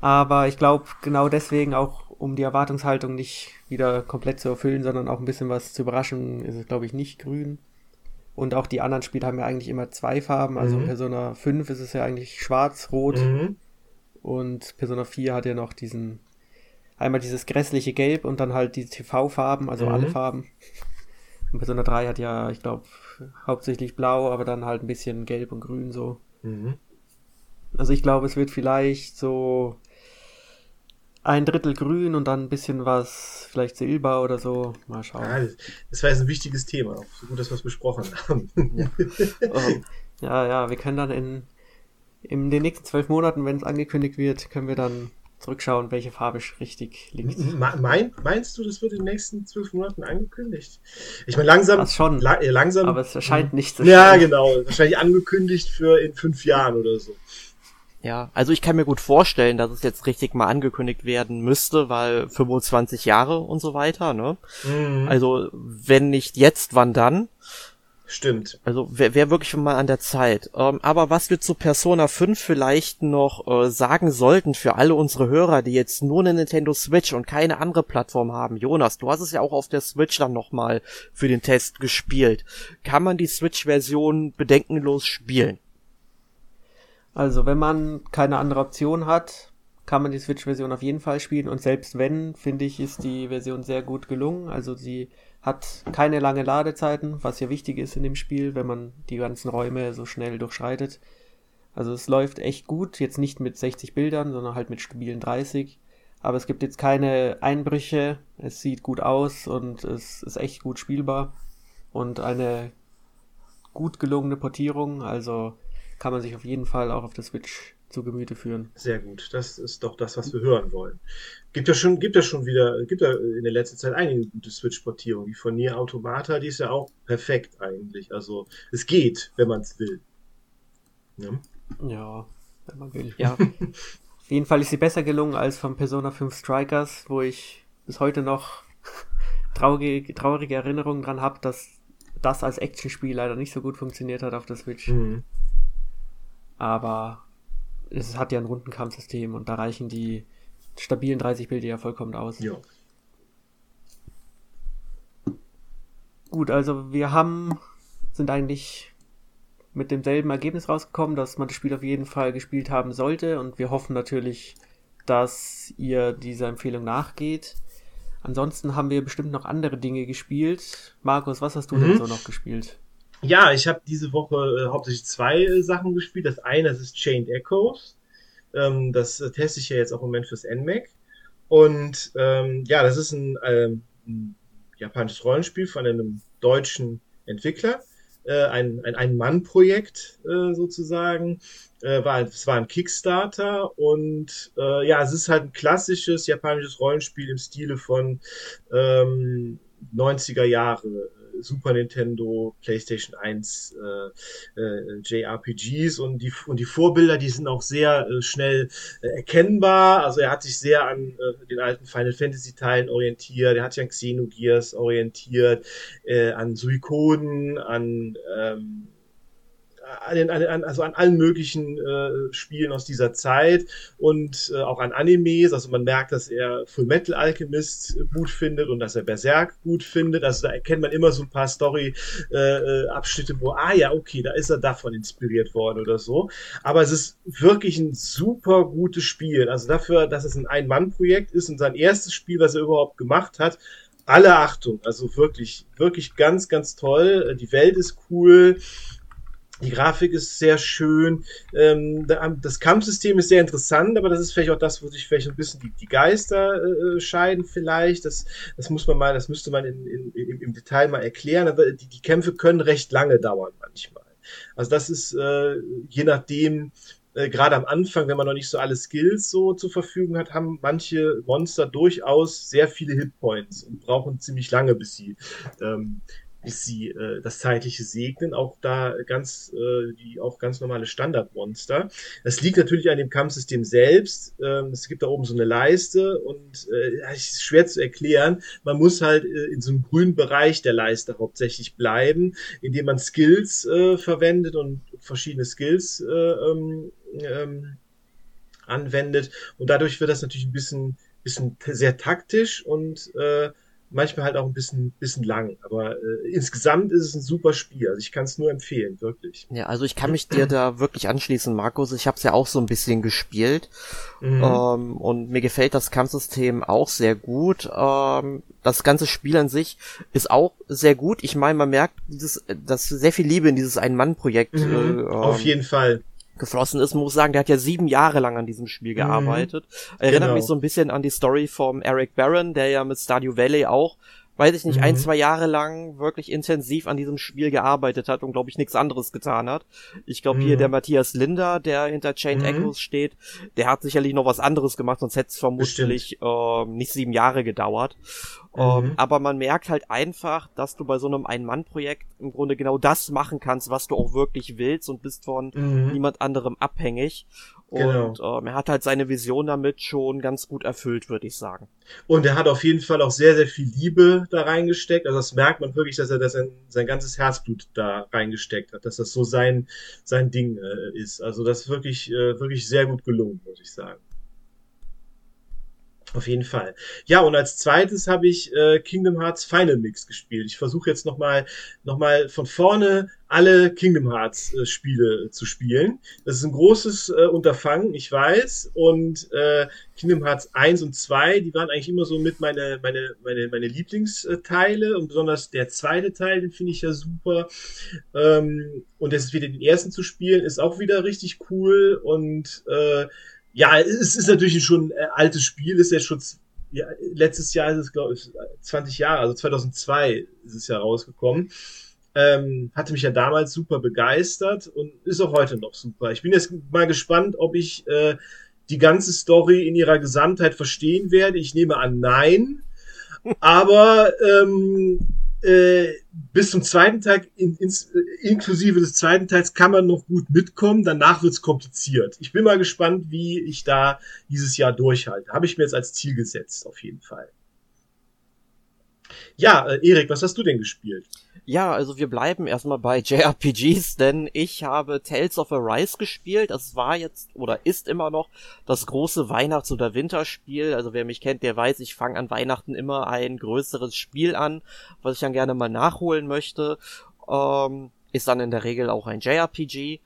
Aber ich glaube, genau deswegen auch um die Erwartungshaltung nicht wieder komplett zu erfüllen, sondern auch ein bisschen was zu überraschen, ist es, glaube ich, nicht grün. Und auch die anderen Spiele haben ja eigentlich immer zwei Farben. Also mhm. Persona 5 ist es ja eigentlich schwarz-rot. Mhm. Und Persona 4 hat ja noch diesen, einmal dieses grässliche Gelb und dann halt die TV-Farben, also mhm. alle Farben. Und Persona 3 hat ja, ich glaube, hauptsächlich blau, aber dann halt ein bisschen gelb und grün so. Mhm. Also ich glaube, es wird vielleicht so ein Drittel grün und dann ein bisschen was, vielleicht Silber oder so. Mal schauen. Ja, das war jetzt ein wichtiges Thema. So gut, dass wir es besprochen haben. Ja. um, ja, ja, wir können dann in, in den nächsten zwölf Monaten, wenn es angekündigt wird, können wir dann zurückschauen, welche Farbe richtig liegt. Mein, meinst du, das wird in den nächsten zwölf Monaten angekündigt? Ich meine, langsam. Das schon. La langsam. Aber es erscheint nicht so. Ja, genau. Wahrscheinlich angekündigt für in fünf Jahren oder so. Ja, also ich kann mir gut vorstellen, dass es jetzt richtig mal angekündigt werden müsste, weil 25 Jahre und so weiter, ne? Mhm. Also, wenn nicht jetzt, wann dann? Stimmt. Also wäre wär wirklich mal an der Zeit. Ähm, aber was wir zu Persona 5 vielleicht noch äh, sagen sollten für alle unsere Hörer, die jetzt nur eine Nintendo Switch und keine andere Plattform haben. Jonas, du hast es ja auch auf der Switch dann nochmal für den Test gespielt. Kann man die Switch-Version bedenkenlos spielen? Also, wenn man keine andere Option hat, kann man die Switch-Version auf jeden Fall spielen. Und selbst wenn, finde ich, ist die Version sehr gut gelungen. Also sie hat keine lange Ladezeiten, was ja wichtig ist in dem Spiel, wenn man die ganzen Räume so schnell durchschreitet. Also es läuft echt gut, jetzt nicht mit 60 Bildern, sondern halt mit stabilen 30. Aber es gibt jetzt keine Einbrüche, es sieht gut aus und es ist echt gut spielbar. Und eine gut gelungene Portierung, also kann man sich auf jeden Fall auch auf der Switch zu Gemüte führen. Sehr gut, das ist doch das, was wir hören wollen. Gibt ja schon, gibt ja schon wieder, gibt ja in der letzten Zeit einige gute Switch-Portierungen. Die von Nier Automata, die ist ja auch perfekt eigentlich. Also es geht, wenn man es will. Ja. ja, wenn man will. Ja. Auf jeden Fall ist sie besser gelungen als von Persona 5 Strikers, wo ich bis heute noch traurige, traurige Erinnerungen dran habe, dass das als Actionspiel leider nicht so gut funktioniert hat auf der Switch. Mhm. Aber es hat ja ein Rundenkampfsystem und da reichen die stabilen 30 Bilder ja vollkommen aus. Ja. Gut, also wir haben, sind eigentlich mit demselben Ergebnis rausgekommen, dass man das Spiel auf jeden Fall gespielt haben sollte und wir hoffen natürlich, dass ihr dieser Empfehlung nachgeht. Ansonsten haben wir bestimmt noch andere Dinge gespielt. Markus, was hast du mhm. denn so noch gespielt? Ja, ich habe diese Woche äh, hauptsächlich zwei äh, Sachen gespielt. Das eine, das ist Chained Echoes. Ähm, das äh, teste ich ja jetzt auch im Moment fürs NMAC. Und ähm, ja, das ist ein, ähm, ein japanisches Rollenspiel von einem deutschen Entwickler. Äh, ein, ein Ein-Mann-Projekt äh, sozusagen. Äh, war, es war ein Kickstarter und äh, ja, es ist halt ein klassisches japanisches Rollenspiel im Stile von ähm, 90er Jahre Super Nintendo, PlayStation 1 äh, äh, JRPGs und die, und die Vorbilder, die sind auch sehr äh, schnell äh, erkennbar. Also er hat sich sehr an äh, den alten Final Fantasy Teilen orientiert, er hat sich an Xenogears orientiert, äh, an Suikoden, an ähm, an, an, also an allen möglichen äh, Spielen aus dieser Zeit und äh, auch an Animes. Also man merkt, dass er Full Metal Alchemist gut findet und dass er Berserk gut findet. Also da erkennt man immer so ein paar Story-Abschnitte, äh, wo, ah ja, okay, da ist er davon inspiriert worden oder so. Aber es ist wirklich ein super gutes Spiel. Also dafür, dass es ein Ein-Mann-Projekt ist und sein erstes Spiel, was er überhaupt gemacht hat, alle Achtung, also wirklich, wirklich ganz, ganz toll. Die Welt ist cool. Die Grafik ist sehr schön. Ähm, das Kampfsystem ist sehr interessant, aber das ist vielleicht auch das, wo sich vielleicht ein bisschen die, die Geister äh, scheiden, vielleicht. Das, das muss man mal, das müsste man in, in, in, im Detail mal erklären. Aber die, die Kämpfe können recht lange dauern manchmal. Also das ist äh, je nachdem, äh, gerade am Anfang, wenn man noch nicht so alle Skills so zur Verfügung hat, haben manche Monster durchaus sehr viele Hitpoints und brauchen ziemlich lange, bis sie ähm, bis sie äh, das Zeitliche segnen, auch da ganz, äh, die auch ganz normale Standardmonster. Das liegt natürlich an dem Kampfsystem selbst. Ähm, es gibt da oben so eine Leiste und äh, ist schwer zu erklären. Man muss halt äh, in so einem grünen Bereich der Leiste hauptsächlich bleiben, indem man Skills äh, verwendet und verschiedene Skills äh, ähm, ähm, anwendet. Und dadurch wird das natürlich ein bisschen, bisschen sehr taktisch und äh, manchmal halt auch ein bisschen, bisschen lang. Aber äh, insgesamt ist es ein super Spiel. Also ich kann es nur empfehlen, wirklich. Ja, also ich kann mich dir da wirklich anschließen, Markus. Ich habe es ja auch so ein bisschen gespielt. Mhm. Ähm, und mir gefällt das Kampfsystem auch sehr gut. Ähm, das ganze Spiel an sich ist auch sehr gut. Ich meine, man merkt, dieses, dass sehr viel Liebe in dieses Ein-Mann-Projekt. Mhm. Äh, Auf jeden Fall geflossen ist, muss sagen, der hat ja sieben Jahre lang an diesem Spiel mhm. gearbeitet. Mhm. Erinnert genau. mich so ein bisschen an die Story vom Eric Barron, der ja mit Stardew Valley auch weiß ich nicht, mhm. ein, zwei Jahre lang wirklich intensiv an diesem Spiel gearbeitet hat und glaube ich nichts anderes getan hat. Ich glaube mhm. hier der Matthias Linder, der hinter Chained mhm. Echoes steht, der hat sicherlich noch was anderes gemacht, sonst hätte es vermutlich äh, nicht sieben Jahre gedauert. Ähm, mhm. aber man merkt halt einfach, dass du bei so einem Ein-Mann-Projekt im Grunde genau das machen kannst, was du auch wirklich willst und bist von mhm. niemand anderem abhängig. Genau. Und ähm, er hat halt seine Vision damit schon ganz gut erfüllt, würde ich sagen. Und er hat auf jeden Fall auch sehr, sehr viel Liebe da reingesteckt. Also das merkt man wirklich, dass er das sein, sein ganzes Herzblut da reingesteckt hat, dass das so sein, sein Ding äh, ist. Also das ist wirklich, äh, wirklich sehr gut gelungen, muss ich sagen. Auf jeden Fall. Ja, und als zweites habe ich äh, Kingdom Hearts Final Mix gespielt. Ich versuche jetzt nochmal noch mal von vorne alle Kingdom Hearts äh, Spiele zu spielen. Das ist ein großes äh, Unterfangen, ich weiß. Und äh, Kingdom Hearts 1 und 2, die waren eigentlich immer so mit meine, meine, meine, meine Lieblingsteile. Und besonders der zweite Teil, den finde ich ja super. Ähm, und jetzt wieder den ersten zu spielen, ist auch wieder richtig cool. Und äh, ja, es ist natürlich schon ein äh, altes Spiel, ist ja schon, ja, letztes Jahr ist es, glaube ich, 20 Jahre, also 2002 ist es ja rausgekommen. Ähm, hatte mich ja damals super begeistert und ist auch heute noch super. Ich bin jetzt mal gespannt, ob ich äh, die ganze Story in ihrer Gesamtheit verstehen werde. Ich nehme an, nein. Aber ähm, äh, bis zum zweiten Tag, in, ins, äh, inklusive des zweiten Teils, kann man noch gut mitkommen. Danach wird's kompliziert. Ich bin mal gespannt, wie ich da dieses Jahr durchhalte. Habe ich mir jetzt als Ziel gesetzt, auf jeden Fall. Ja, äh, Erik, was hast du denn gespielt? Ja, also wir bleiben erstmal bei JRPGs, denn ich habe Tales of Arise gespielt. Das war jetzt oder ist immer noch das große Weihnachts- oder Winterspiel. Also wer mich kennt, der weiß, ich fange an Weihnachten immer ein größeres Spiel an, was ich dann gerne mal nachholen möchte. Ähm, ist dann in der Regel auch ein JRPG.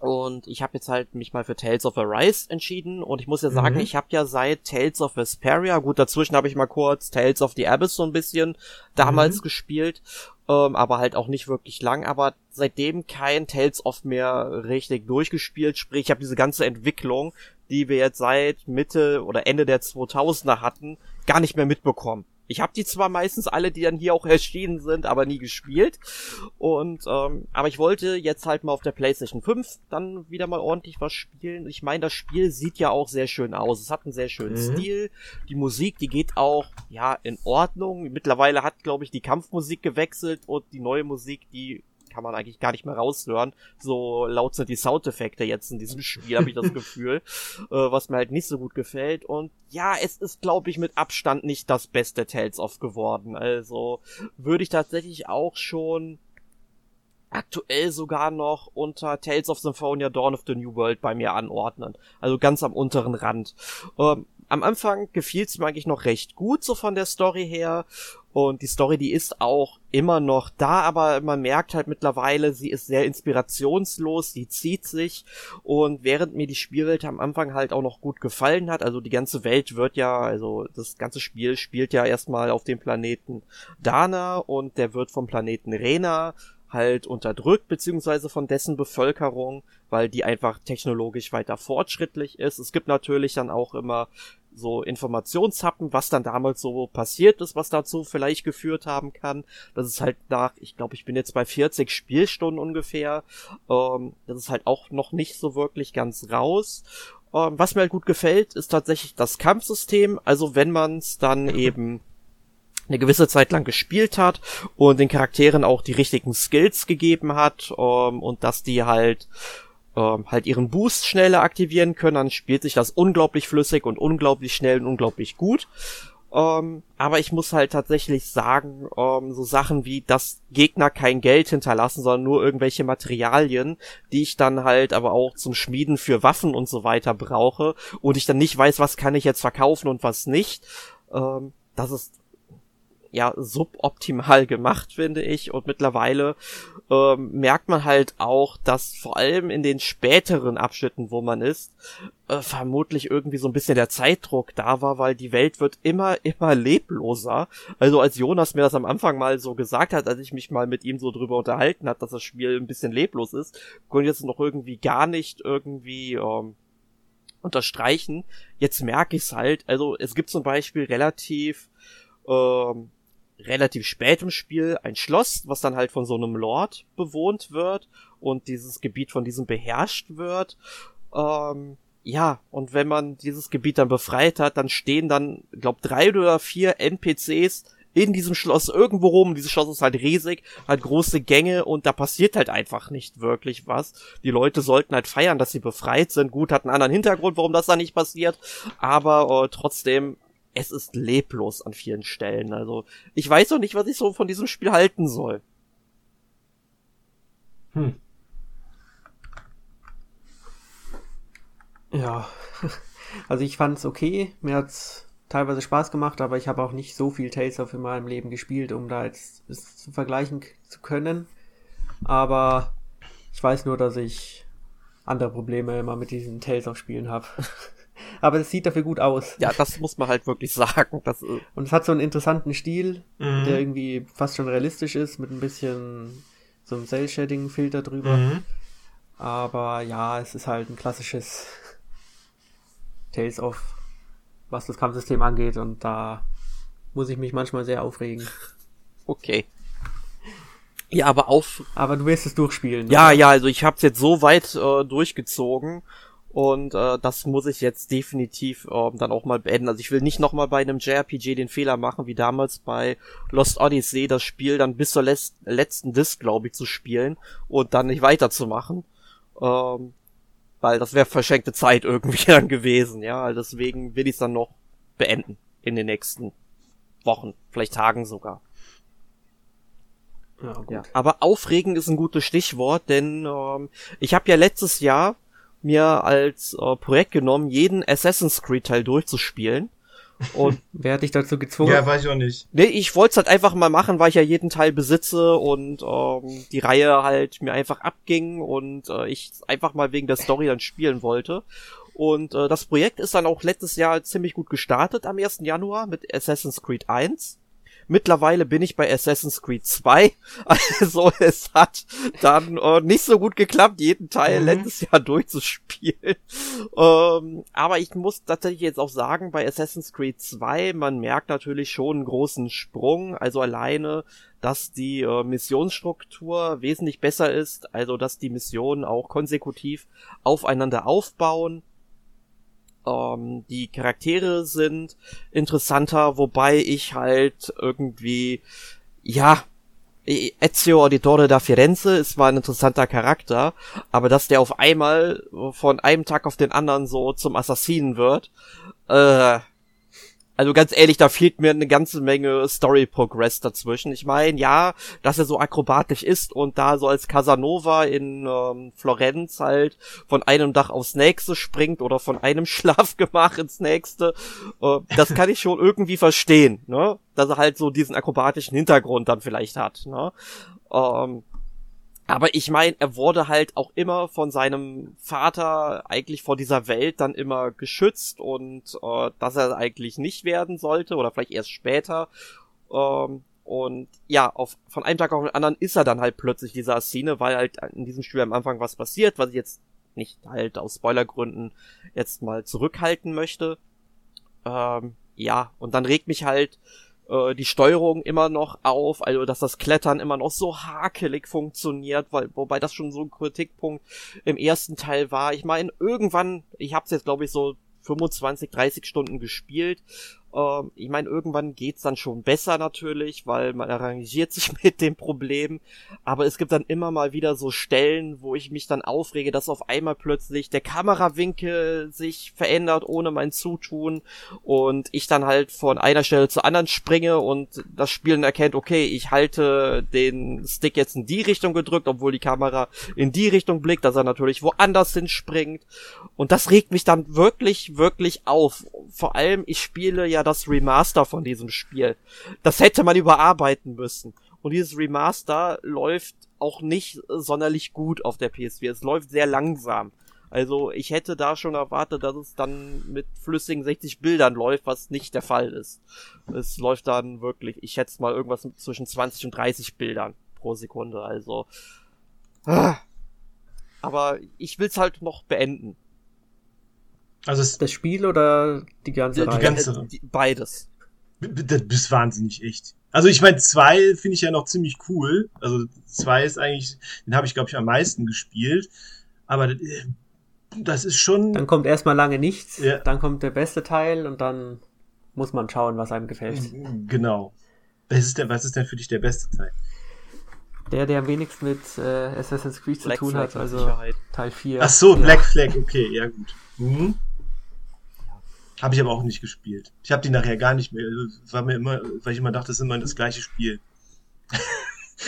Und ich habe jetzt halt mich mal für Tales of Arise entschieden und ich muss ja sagen, mhm. ich habe ja seit Tales of Vesperia, gut, dazwischen habe ich mal kurz Tales of the Abyss so ein bisschen damals mhm. gespielt, ähm, aber halt auch nicht wirklich lang, aber seitdem kein Tales of mehr richtig durchgespielt, sprich, ich habe diese ganze Entwicklung, die wir jetzt seit Mitte oder Ende der 2000er hatten, gar nicht mehr mitbekommen. Ich habe die zwar meistens alle, die dann hier auch erschienen sind, aber nie gespielt. Und ähm, aber ich wollte jetzt halt mal auf der PlayStation 5 dann wieder mal ordentlich was spielen. Ich meine, das Spiel sieht ja auch sehr schön aus. Es hat einen sehr schönen mhm. Stil. Die Musik, die geht auch ja in Ordnung. Mittlerweile hat, glaube ich, die Kampfmusik gewechselt und die neue Musik, die kann man eigentlich gar nicht mehr raushören. So laut sind die Soundeffekte jetzt in diesem Spiel, habe ich das Gefühl, äh, was mir halt nicht so gut gefällt. Und ja, es ist, glaube ich, mit Abstand nicht das beste Tales of geworden. Also würde ich tatsächlich auch schon aktuell sogar noch unter Tales of Symphonia Dawn of the New World bei mir anordnen. Also ganz am unteren Rand. Ähm, am Anfang gefiel es mir eigentlich noch recht gut, so von der Story her. Und die Story, die ist auch immer noch da, aber man merkt halt mittlerweile, sie ist sehr inspirationslos, sie zieht sich. Und während mir die Spielwelt am Anfang halt auch noch gut gefallen hat, also die ganze Welt wird ja, also das ganze Spiel spielt ja erstmal auf dem Planeten Dana und der wird vom Planeten Rena halt unterdrückt, beziehungsweise von dessen Bevölkerung, weil die einfach technologisch weiter fortschrittlich ist. Es gibt natürlich dann auch immer so Informationshappen, was dann damals so passiert ist, was dazu vielleicht geführt haben kann. Das ist halt nach, ich glaube, ich bin jetzt bei 40 Spielstunden ungefähr. Ähm, das ist halt auch noch nicht so wirklich ganz raus. Ähm, was mir halt gut gefällt, ist tatsächlich das Kampfsystem. Also wenn man es dann eben eine gewisse Zeit lang gespielt hat und den Charakteren auch die richtigen Skills gegeben hat ähm, und dass die halt ähm, halt ihren Boost schneller aktivieren können, dann spielt sich das unglaublich flüssig und unglaublich schnell und unglaublich gut. Ähm, aber ich muss halt tatsächlich sagen, ähm, so Sachen wie, dass Gegner kein Geld hinterlassen, sondern nur irgendwelche Materialien, die ich dann halt aber auch zum Schmieden für Waffen und so weiter brauche und ich dann nicht weiß, was kann ich jetzt verkaufen und was nicht. Ähm, das ist ja suboptimal gemacht, finde ich. Und mittlerweile ähm, merkt man halt auch, dass vor allem in den späteren Abschnitten, wo man ist, äh, vermutlich irgendwie so ein bisschen der Zeitdruck da war, weil die Welt wird immer, immer lebloser. Also als Jonas mir das am Anfang mal so gesagt hat, als ich mich mal mit ihm so drüber unterhalten hat, dass das Spiel ein bisschen leblos ist, konnte ich jetzt noch irgendwie gar nicht irgendwie ähm, unterstreichen. Jetzt merke ich es halt. Also es gibt zum Beispiel relativ ähm, relativ spät im Spiel ein Schloss, was dann halt von so einem Lord bewohnt wird und dieses Gebiet von diesem beherrscht wird. Ähm, ja, und wenn man dieses Gebiet dann befreit hat, dann stehen dann, glaub, drei oder vier NPCs in diesem Schloss irgendwo rum. Dieses Schloss ist halt riesig, hat große Gänge und da passiert halt einfach nicht wirklich was. Die Leute sollten halt feiern, dass sie befreit sind. Gut, hat einen anderen Hintergrund, warum das da nicht passiert, aber äh, trotzdem es ist leblos an vielen Stellen. Also ich weiß noch nicht, was ich so von diesem Spiel halten soll. Hm. Ja. Also ich fand es okay, mir hat's teilweise Spaß gemacht, aber ich habe auch nicht so viel Tales of in meinem Leben gespielt, um da jetzt es zu vergleichen zu können. Aber ich weiß nur, dass ich andere Probleme immer mit diesen Tales of Spielen habe. aber es sieht dafür gut aus. Ja, das muss man halt wirklich sagen. Das, äh, Und es hat so einen interessanten Stil, Mhm. der irgendwie fast schon realistisch ist, mit ein bisschen so einem Cell-Shading-Filter drüber. Mhm. Aber ja, es ist halt ein klassisches Tales of, was das Kampfsystem angeht. Und da muss ich mich manchmal sehr aufregen. okay. Ja, aber auf. Aber du wirst es durchspielen. Ja, oder? ja, also ich hab's jetzt so weit äh, durchgezogen. Und äh, das muss ich jetzt definitiv ähm, dann auch mal beenden. Also ich will nicht nochmal bei einem JRPG den Fehler machen, wie damals bei Lost Odyssey, das Spiel dann bis zur les- letzten Disc, glaube ich, zu spielen und dann nicht weiterzumachen. Ähm, weil das wäre verschenkte Zeit irgendwie dann gewesen, ja. Deswegen will ich es dann noch beenden in den nächsten Wochen, vielleicht Tagen sogar. Ja, gut. Ja, aber aufregen ist ein gutes Stichwort, denn ähm, ich habe ja letztes Jahr mir als äh, Projekt genommen, jeden Assassin's Creed Teil durchzuspielen. Und Wer hat dich dazu gezwungen? Ja, weiß ich auch nicht. nee, ich wollte es halt einfach mal machen, weil ich ja jeden Teil besitze und ähm, die Reihe halt mir einfach abging und äh, ich einfach mal wegen der Story dann spielen wollte. Und äh, das Projekt ist dann auch letztes Jahr ziemlich gut gestartet am 1. Januar mit Assassin's Creed 1. Mittlerweile bin ich bei Assassin's Creed 2. Also es hat dann äh, nicht so gut geklappt, jeden Teil Mhm. letztes Jahr durchzuspielen. ähm, aber ich muss tatsächlich jetzt auch sagen, bei Assassin's Creed 2, man merkt natürlich schon einen großen Sprung. Also alleine, dass die äh, Missionsstruktur wesentlich besser ist. Also dass die Missionen auch konsekutiv aufeinander aufbauen. Ähm, die Charaktere sind interessanter, wobei ich halt irgendwie, ja, Ezio Auditore da Firenze ist zwar ein interessanter Charakter, aber dass der auf einmal von einem Tag auf den anderen so zum Assassinen wird, äh, also ganz ehrlich, da fehlt mir eine ganze Menge Story Progress dazwischen. Ich meine, ja, dass er so akrobatisch ist und da so als Casanova in ähm, Florenz halt von einem Dach aufs nächste springt oder von einem Schlafgemach ins nächste, äh, das kann ich schon irgendwie verstehen, ne? Dass er halt so diesen akrobatischen Hintergrund dann vielleicht hat, ne? Ähm, aber ich meine, er wurde halt auch immer von seinem Vater eigentlich vor dieser Welt dann immer geschützt und äh, dass er eigentlich nicht werden sollte oder vielleicht erst später. Ähm, und ja, auf, von einem Tag auf den anderen ist er dann halt plötzlich dieser Assassine, weil halt in diesem Spiel am Anfang was passiert, was ich jetzt nicht halt aus Spoilergründen jetzt mal zurückhalten möchte. Ähm, ja, und dann regt mich halt äh, die Steuerung immer noch auf, also dass das Klettern immer noch so hakelig funktioniert, weil wobei das schon so ein Kritikpunkt im ersten Teil war. Ich meine, irgendwann, ich habe es jetzt glaube ich so 25, 30 Stunden gespielt. Ähm, ich meine, irgendwann geht's dann schon besser natürlich, weil man arrangiert sich mit dem Problem. Aber es gibt dann immer mal wieder so Stellen, wo ich mich dann aufrege, dass auf einmal plötzlich der Kamerawinkel sich verändert ohne mein Zutun und ich dann halt von einer Stelle zur anderen springe und das Spiel erkennt, okay, ich halte den Stick jetzt in die Richtung gedrückt, obwohl die Kamera in die Richtung blickt, dass er natürlich woanders hinspringt. Und das regt mich dann wirklich, wirklich auf. Vor allem, ich spiele ja das Remaster von diesem Spiel. Das hätte man überarbeiten müssen. Und dieses Remaster läuft auch nicht sonderlich gut auf der PS4. Es läuft sehr langsam. Also ich hätte da schon erwartet, dass es dann mit flüssigen 60 Bildern läuft, was nicht der Fall ist. Es läuft dann wirklich, ich schätze mal irgendwas zwischen 20 und 30 Bildern pro Sekunde. Also. ah. Aber ich will's halt noch beenden. Also es, Das Spiel oder die ganze Die Reihe? ganze- Äh, die- Beides. das bist wahnsinnig echt. Also ich meine, zwei finde ich ja noch ziemlich cool. Also zwei ist eigentlich, den habe ich glaube ich am meisten gespielt. Aber das, äh, das ist schon. Dann kommt erstmal lange nichts, Ja. dann kommt der beste Teil und dann muss man schauen, was einem gefällt. Genau. Was ist, denn, was ist denn für dich der beste Teil? Der, der am wenigsten mit äh, Assassin's Creed zu Black tun Flag hat, also Sicherheit. Teil 4. Ach so, Ja. Black Flag, okay, ja gut. Mhm. Habe ich aber auch nicht gespielt. Ich habe die nachher gar nicht mehr. also, War mir immer, weil ich immer dachte, das ist immer das gleiche Spiel.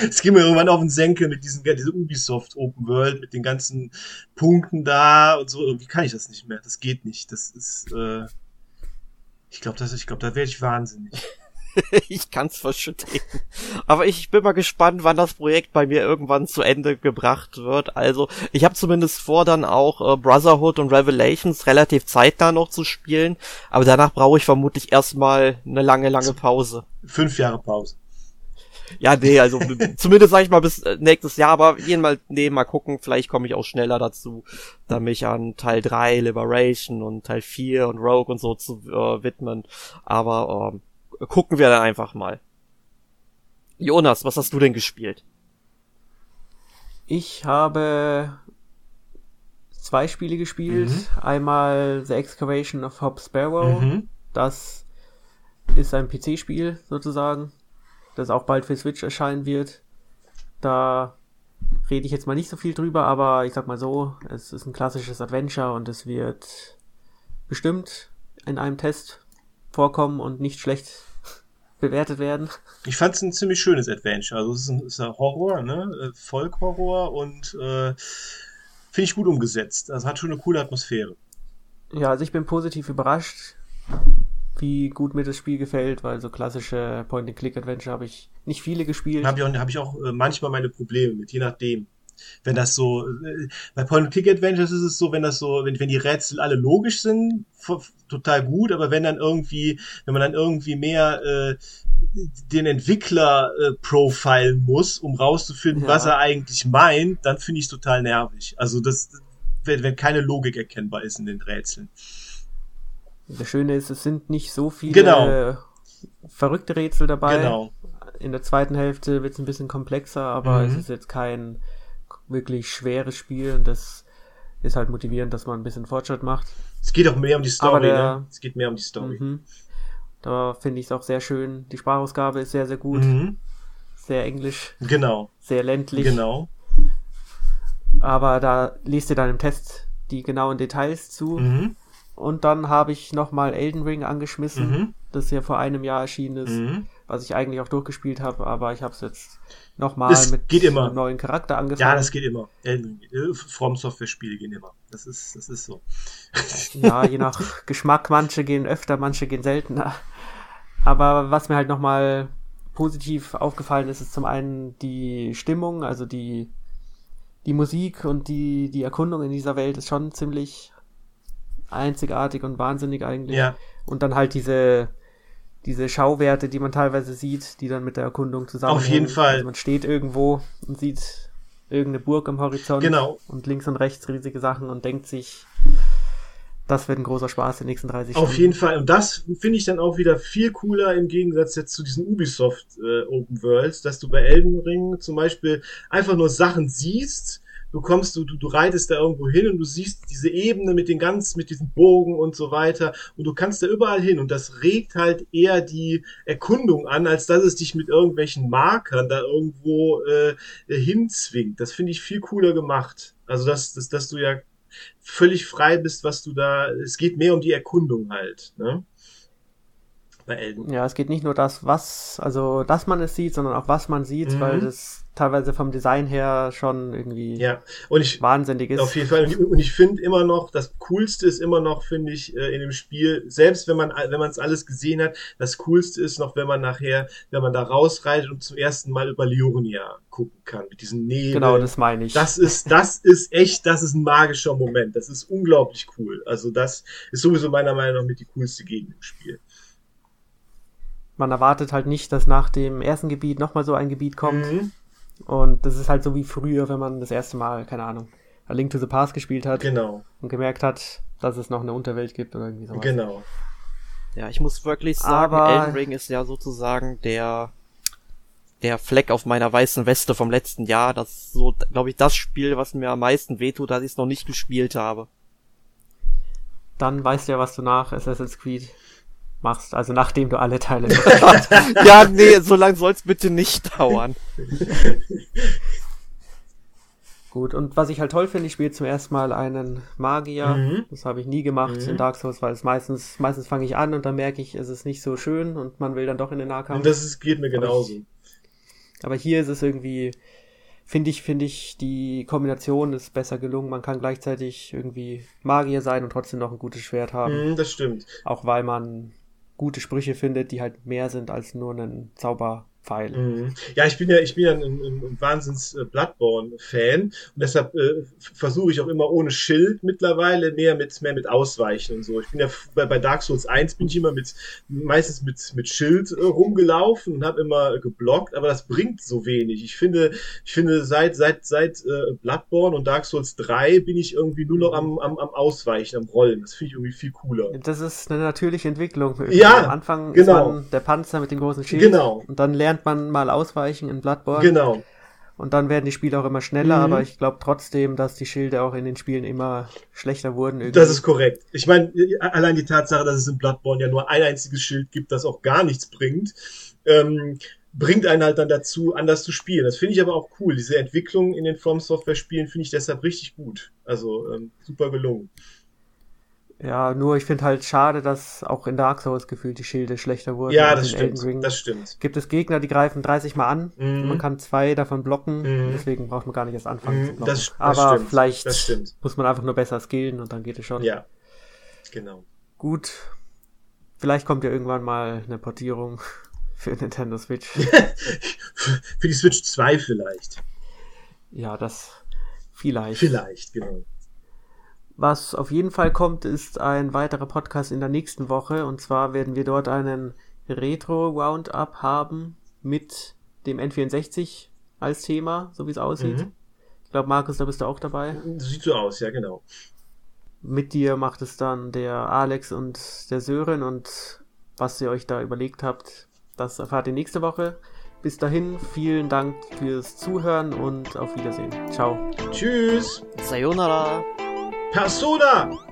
Es ging mir irgendwann auf den Senkel mit diesen, diese Ubisoft Open World, mit den ganzen Punkten da und so. Irgendwie kann ich das nicht mehr. Das geht nicht. Das ist, äh, ich glaube, glaube, da werde ich wahnsinnig. ich kann's verstehen. Aber ich bin mal gespannt, wann das Projekt bei mir irgendwann zu Ende gebracht wird. Also, ich habe zumindest vor, dann auch äh, Brotherhood und Revelations relativ zeitnah noch zu spielen. Aber danach brauche ich vermutlich erstmal eine lange, lange Pause. Fünf Jahre Pause. Ja, nee, also zumindest sag ich mal bis äh, nächstes Jahr, aber jedenfalls, nee, mal gucken, vielleicht komme ich auch schneller dazu, da mich an Teil 3, Liberation und Teil 4 und Rogue und so zu äh, widmen. Aber ähm, gucken wir dann einfach mal. Jonas, was hast du denn gespielt? Ich habe zwei Spiele gespielt. Mhm. Einmal The Excavation of Hop Sparrow. Mhm. Das ist ein PC-Spiel sozusagen, das auch bald für Switch erscheinen wird. Da rede ich jetzt mal nicht so viel drüber, aber ich sag mal so, es ist ein klassisches Adventure und es wird bestimmt in einem Test vorkommen und nicht schlecht bewertet werden. Ich fand es ein ziemlich schönes Adventure. Also es ist ein, ist ein Horror, ne? Volkhorror äh, und äh, finde ich gut umgesetzt. Also hat schon eine coole Atmosphäre. Ja, also ich bin positiv überrascht, wie gut mir das Spiel gefällt, weil so klassische Point-and-Click-Adventure habe ich nicht viele gespielt. Habe ich auch, hab ich auch äh, manchmal meine Probleme mit, je nachdem wenn das so, äh, bei Point-and-Click-Adventures ist es so, wenn das so, wenn, wenn die Rätsel alle logisch sind, total gut, aber wenn dann irgendwie, wenn man dann irgendwie mehr äh, den Entwickler äh, profilen muss, um rauszufinden, ja. was er eigentlich meint, dann finde ich es total nervig. Also das, wenn, wenn keine Logik erkennbar ist in den Rätseln. Das Schöne ist, es sind nicht so viele genau. verrückte Rätsel dabei. Genau. In der zweiten Hälfte wird es ein bisschen komplexer, aber mhm. es ist jetzt kein wirklich schweres Spiel und das ist halt motivierend, dass man ein bisschen Fortschritt macht. Es geht auch mehr um die Story, der, ne? Es geht mehr um die Story. Mhm. Da finde ich es auch sehr schön. Die Sprachausgabe ist sehr, sehr gut. Mhm. Sehr englisch. Genau. Sehr ländlich. Genau. Aber da liest ihr dann im Test die genauen Details zu. Mhm. Und dann habe ich nochmal Elden Ring angeschmissen, mhm. das ja vor einem Jahr erschienen ist, mhm. Was ich eigentlich auch durchgespielt habe, aber ich habe es jetzt nochmal mit geht immer. einem neuen Charakter angefangen. Ja, das geht immer. From Software-Spiele gehen immer. Das ist, das ist so. Ja, je nach Geschmack, manche gehen öfter, manche gehen seltener. Aber was mir halt nochmal positiv aufgefallen ist, ist zum einen die Stimmung, also die, die Musik und die, die Erkundung in dieser Welt ist schon ziemlich einzigartig und wahnsinnig eigentlich. Ja. Und dann halt diese, diese Schauwerte, die man teilweise sieht, die dann mit der Erkundung zusammenhängen. Auf jeden Fall. Also man steht irgendwo und sieht irgendeine Burg am Horizont. Genau. Und links und rechts riesige Sachen und denkt sich, das wird ein großer Spaß in den nächsten 30 Stunden. Auf jeden Fall. Und das finde ich dann auch wieder viel cooler im Gegensatz jetzt zu diesen Ubisoft äh, Open Worlds, dass du bei Elden Ring zum Beispiel einfach nur Sachen siehst du kommst, du, du, du reitest da irgendwo hin und du siehst diese Ebene mit den ganz, mit diesen Bogen und so weiter und du kannst da überall hin und das regt halt eher die Erkundung an, als dass es dich mit irgendwelchen Markern da irgendwo äh, hinzwingt. Das finde ich viel cooler gemacht. Also dass, dass, dass du ja völlig frei bist, was du da, es geht mehr um die Erkundung halt, ne? Bei Elden. Ja, es geht nicht nur das, was, also, dass man es sieht, sondern auch was man sieht, mhm. weil das teilweise vom Design her schon irgendwie ja. und ich, wahnsinnig ist. Auf jeden Fall. Und ich finde immer noch, das Coolste ist immer noch, finde ich, äh, in dem Spiel, selbst wenn man wenn man es alles gesehen hat, das Coolste ist noch, wenn man nachher, wenn man da rausreitet und zum ersten Mal über Liurnia gucken kann, mit diesen Nebeln. Genau, das meine ich. Das ist, das ist echt, das ist ein magischer Moment. Das ist unglaublich cool. Also das ist sowieso meiner Meinung nach mit die coolste Gegend im Spiel man erwartet halt nicht, dass nach dem ersten Gebiet nochmal so ein Gebiet kommt. Mhm. Und das ist halt so wie früher, wenn man das erste Mal, keine Ahnung, A Link to the Past gespielt hat. Genau. Und gemerkt hat, dass es noch eine Unterwelt gibt oder irgendwie sowas. Genau. Ja, ich muss wirklich sagen, Aber Elden Ring ist ja sozusagen der der Fleck auf meiner weißen Weste vom letzten Jahr. Das ist so, glaube ich, das Spiel, was mir am meisten wehtut, dass ich es noch nicht gespielt habe. Dann weißt du ja, was du nach Assassin's Creed machst, also nachdem du alle Teile hast. ja, nee, so lange soll es bitte nicht dauern. Gut, und was ich halt toll finde, ich spiele zum ersten Mal einen Magier. Mhm. Das habe ich nie gemacht mhm. in Dark Souls, weil es meistens, meistens fange ich an und dann merke ich, es ist nicht so schön und man will dann doch in den Nahkampf. Und das ist, geht mir genauso. Aber hier ist es irgendwie, finde ich, finde ich, die Kombination ist besser gelungen. Man kann gleichzeitig irgendwie Magier sein und trotzdem noch ein gutes Schwert haben. Mm, das stimmt. Auch weil man gute Sprüche findet, die halt mehr sind als nur ein Zauber Pfeil. Mhm. Ja, ich bin ja, ich bin ja ein, ein, ein Wahnsinns äh, Bloodborne-Fan und deshalb äh, versuche ich auch immer ohne Schild mittlerweile mehr mit mehr mit Ausweichen und so. Ich bin ja bei, bei Dark Souls 1 bin ich immer mit meistens mit mit Schild äh, rumgelaufen und habe immer geblockt, aber das bringt so wenig. Ich finde, ich finde seit seit seit äh, Bloodborne und Dark Souls 3 bin ich irgendwie nur noch am, am, am Ausweichen, am Rollen. Das finde ich irgendwie viel cooler. Das ist eine natürliche Entwicklung. Ja, am Anfang genau. ist man der Panzer mit dem großen Schild Genau. und dann lernt man mal ausweichen in Bloodborne. Genau. Und dann werden die Spiele auch immer schneller, Mhm. aber ich glaube trotzdem, dass die Schilde auch in den Spielen immer schlechter wurden. Irgendwie. Das ist korrekt. Ich meine, allein die Tatsache, dass es in Bloodborne ja nur ein einziges Schild gibt, das auch gar nichts bringt, ähm, bringt einen halt dann dazu, anders zu spielen. Das finde ich aber auch cool. Diese Entwicklung in den From Software Spielen finde ich deshalb richtig gut. Also ähm, super gelungen. Ja, nur ich finde halt schade, dass auch in Dark Souls gefühlt die Schilde schlechter wurden. Ja, das stimmt. Das stimmt. gibt es Gegner, die greifen 30 Mal an. Mhm. Man kann zwei davon blocken. Mhm. Deswegen braucht man gar nicht erst anfangen Mhm, zu blocken. das- das Aber stimmt. vielleicht stimmt. muss man einfach nur besser skillen und dann geht es schon. Ja, genau. Gut. Vielleicht kommt ja irgendwann mal eine Portierung für Nintendo Switch. Für die Switch 2 vielleicht. ja, das vielleicht. Vielleicht, genau. Was auf jeden Fall kommt, ist ein weiterer Podcast in der nächsten Woche. Und zwar werden wir dort einen Retro-Roundup haben mit dem N64 als Thema, so wie es aussieht. Mhm. Ich glaube, Markus, da bist du auch dabei. Das sieht so aus, ja, genau. Mit dir macht es dann der Alex und der Sören. Und was ihr euch da überlegt habt, das erfahrt ihr nächste Woche. Bis dahin, vielen Dank fürs Zuhören und auf Wiedersehen. Ciao. Tschüss. Sayonara. Persona!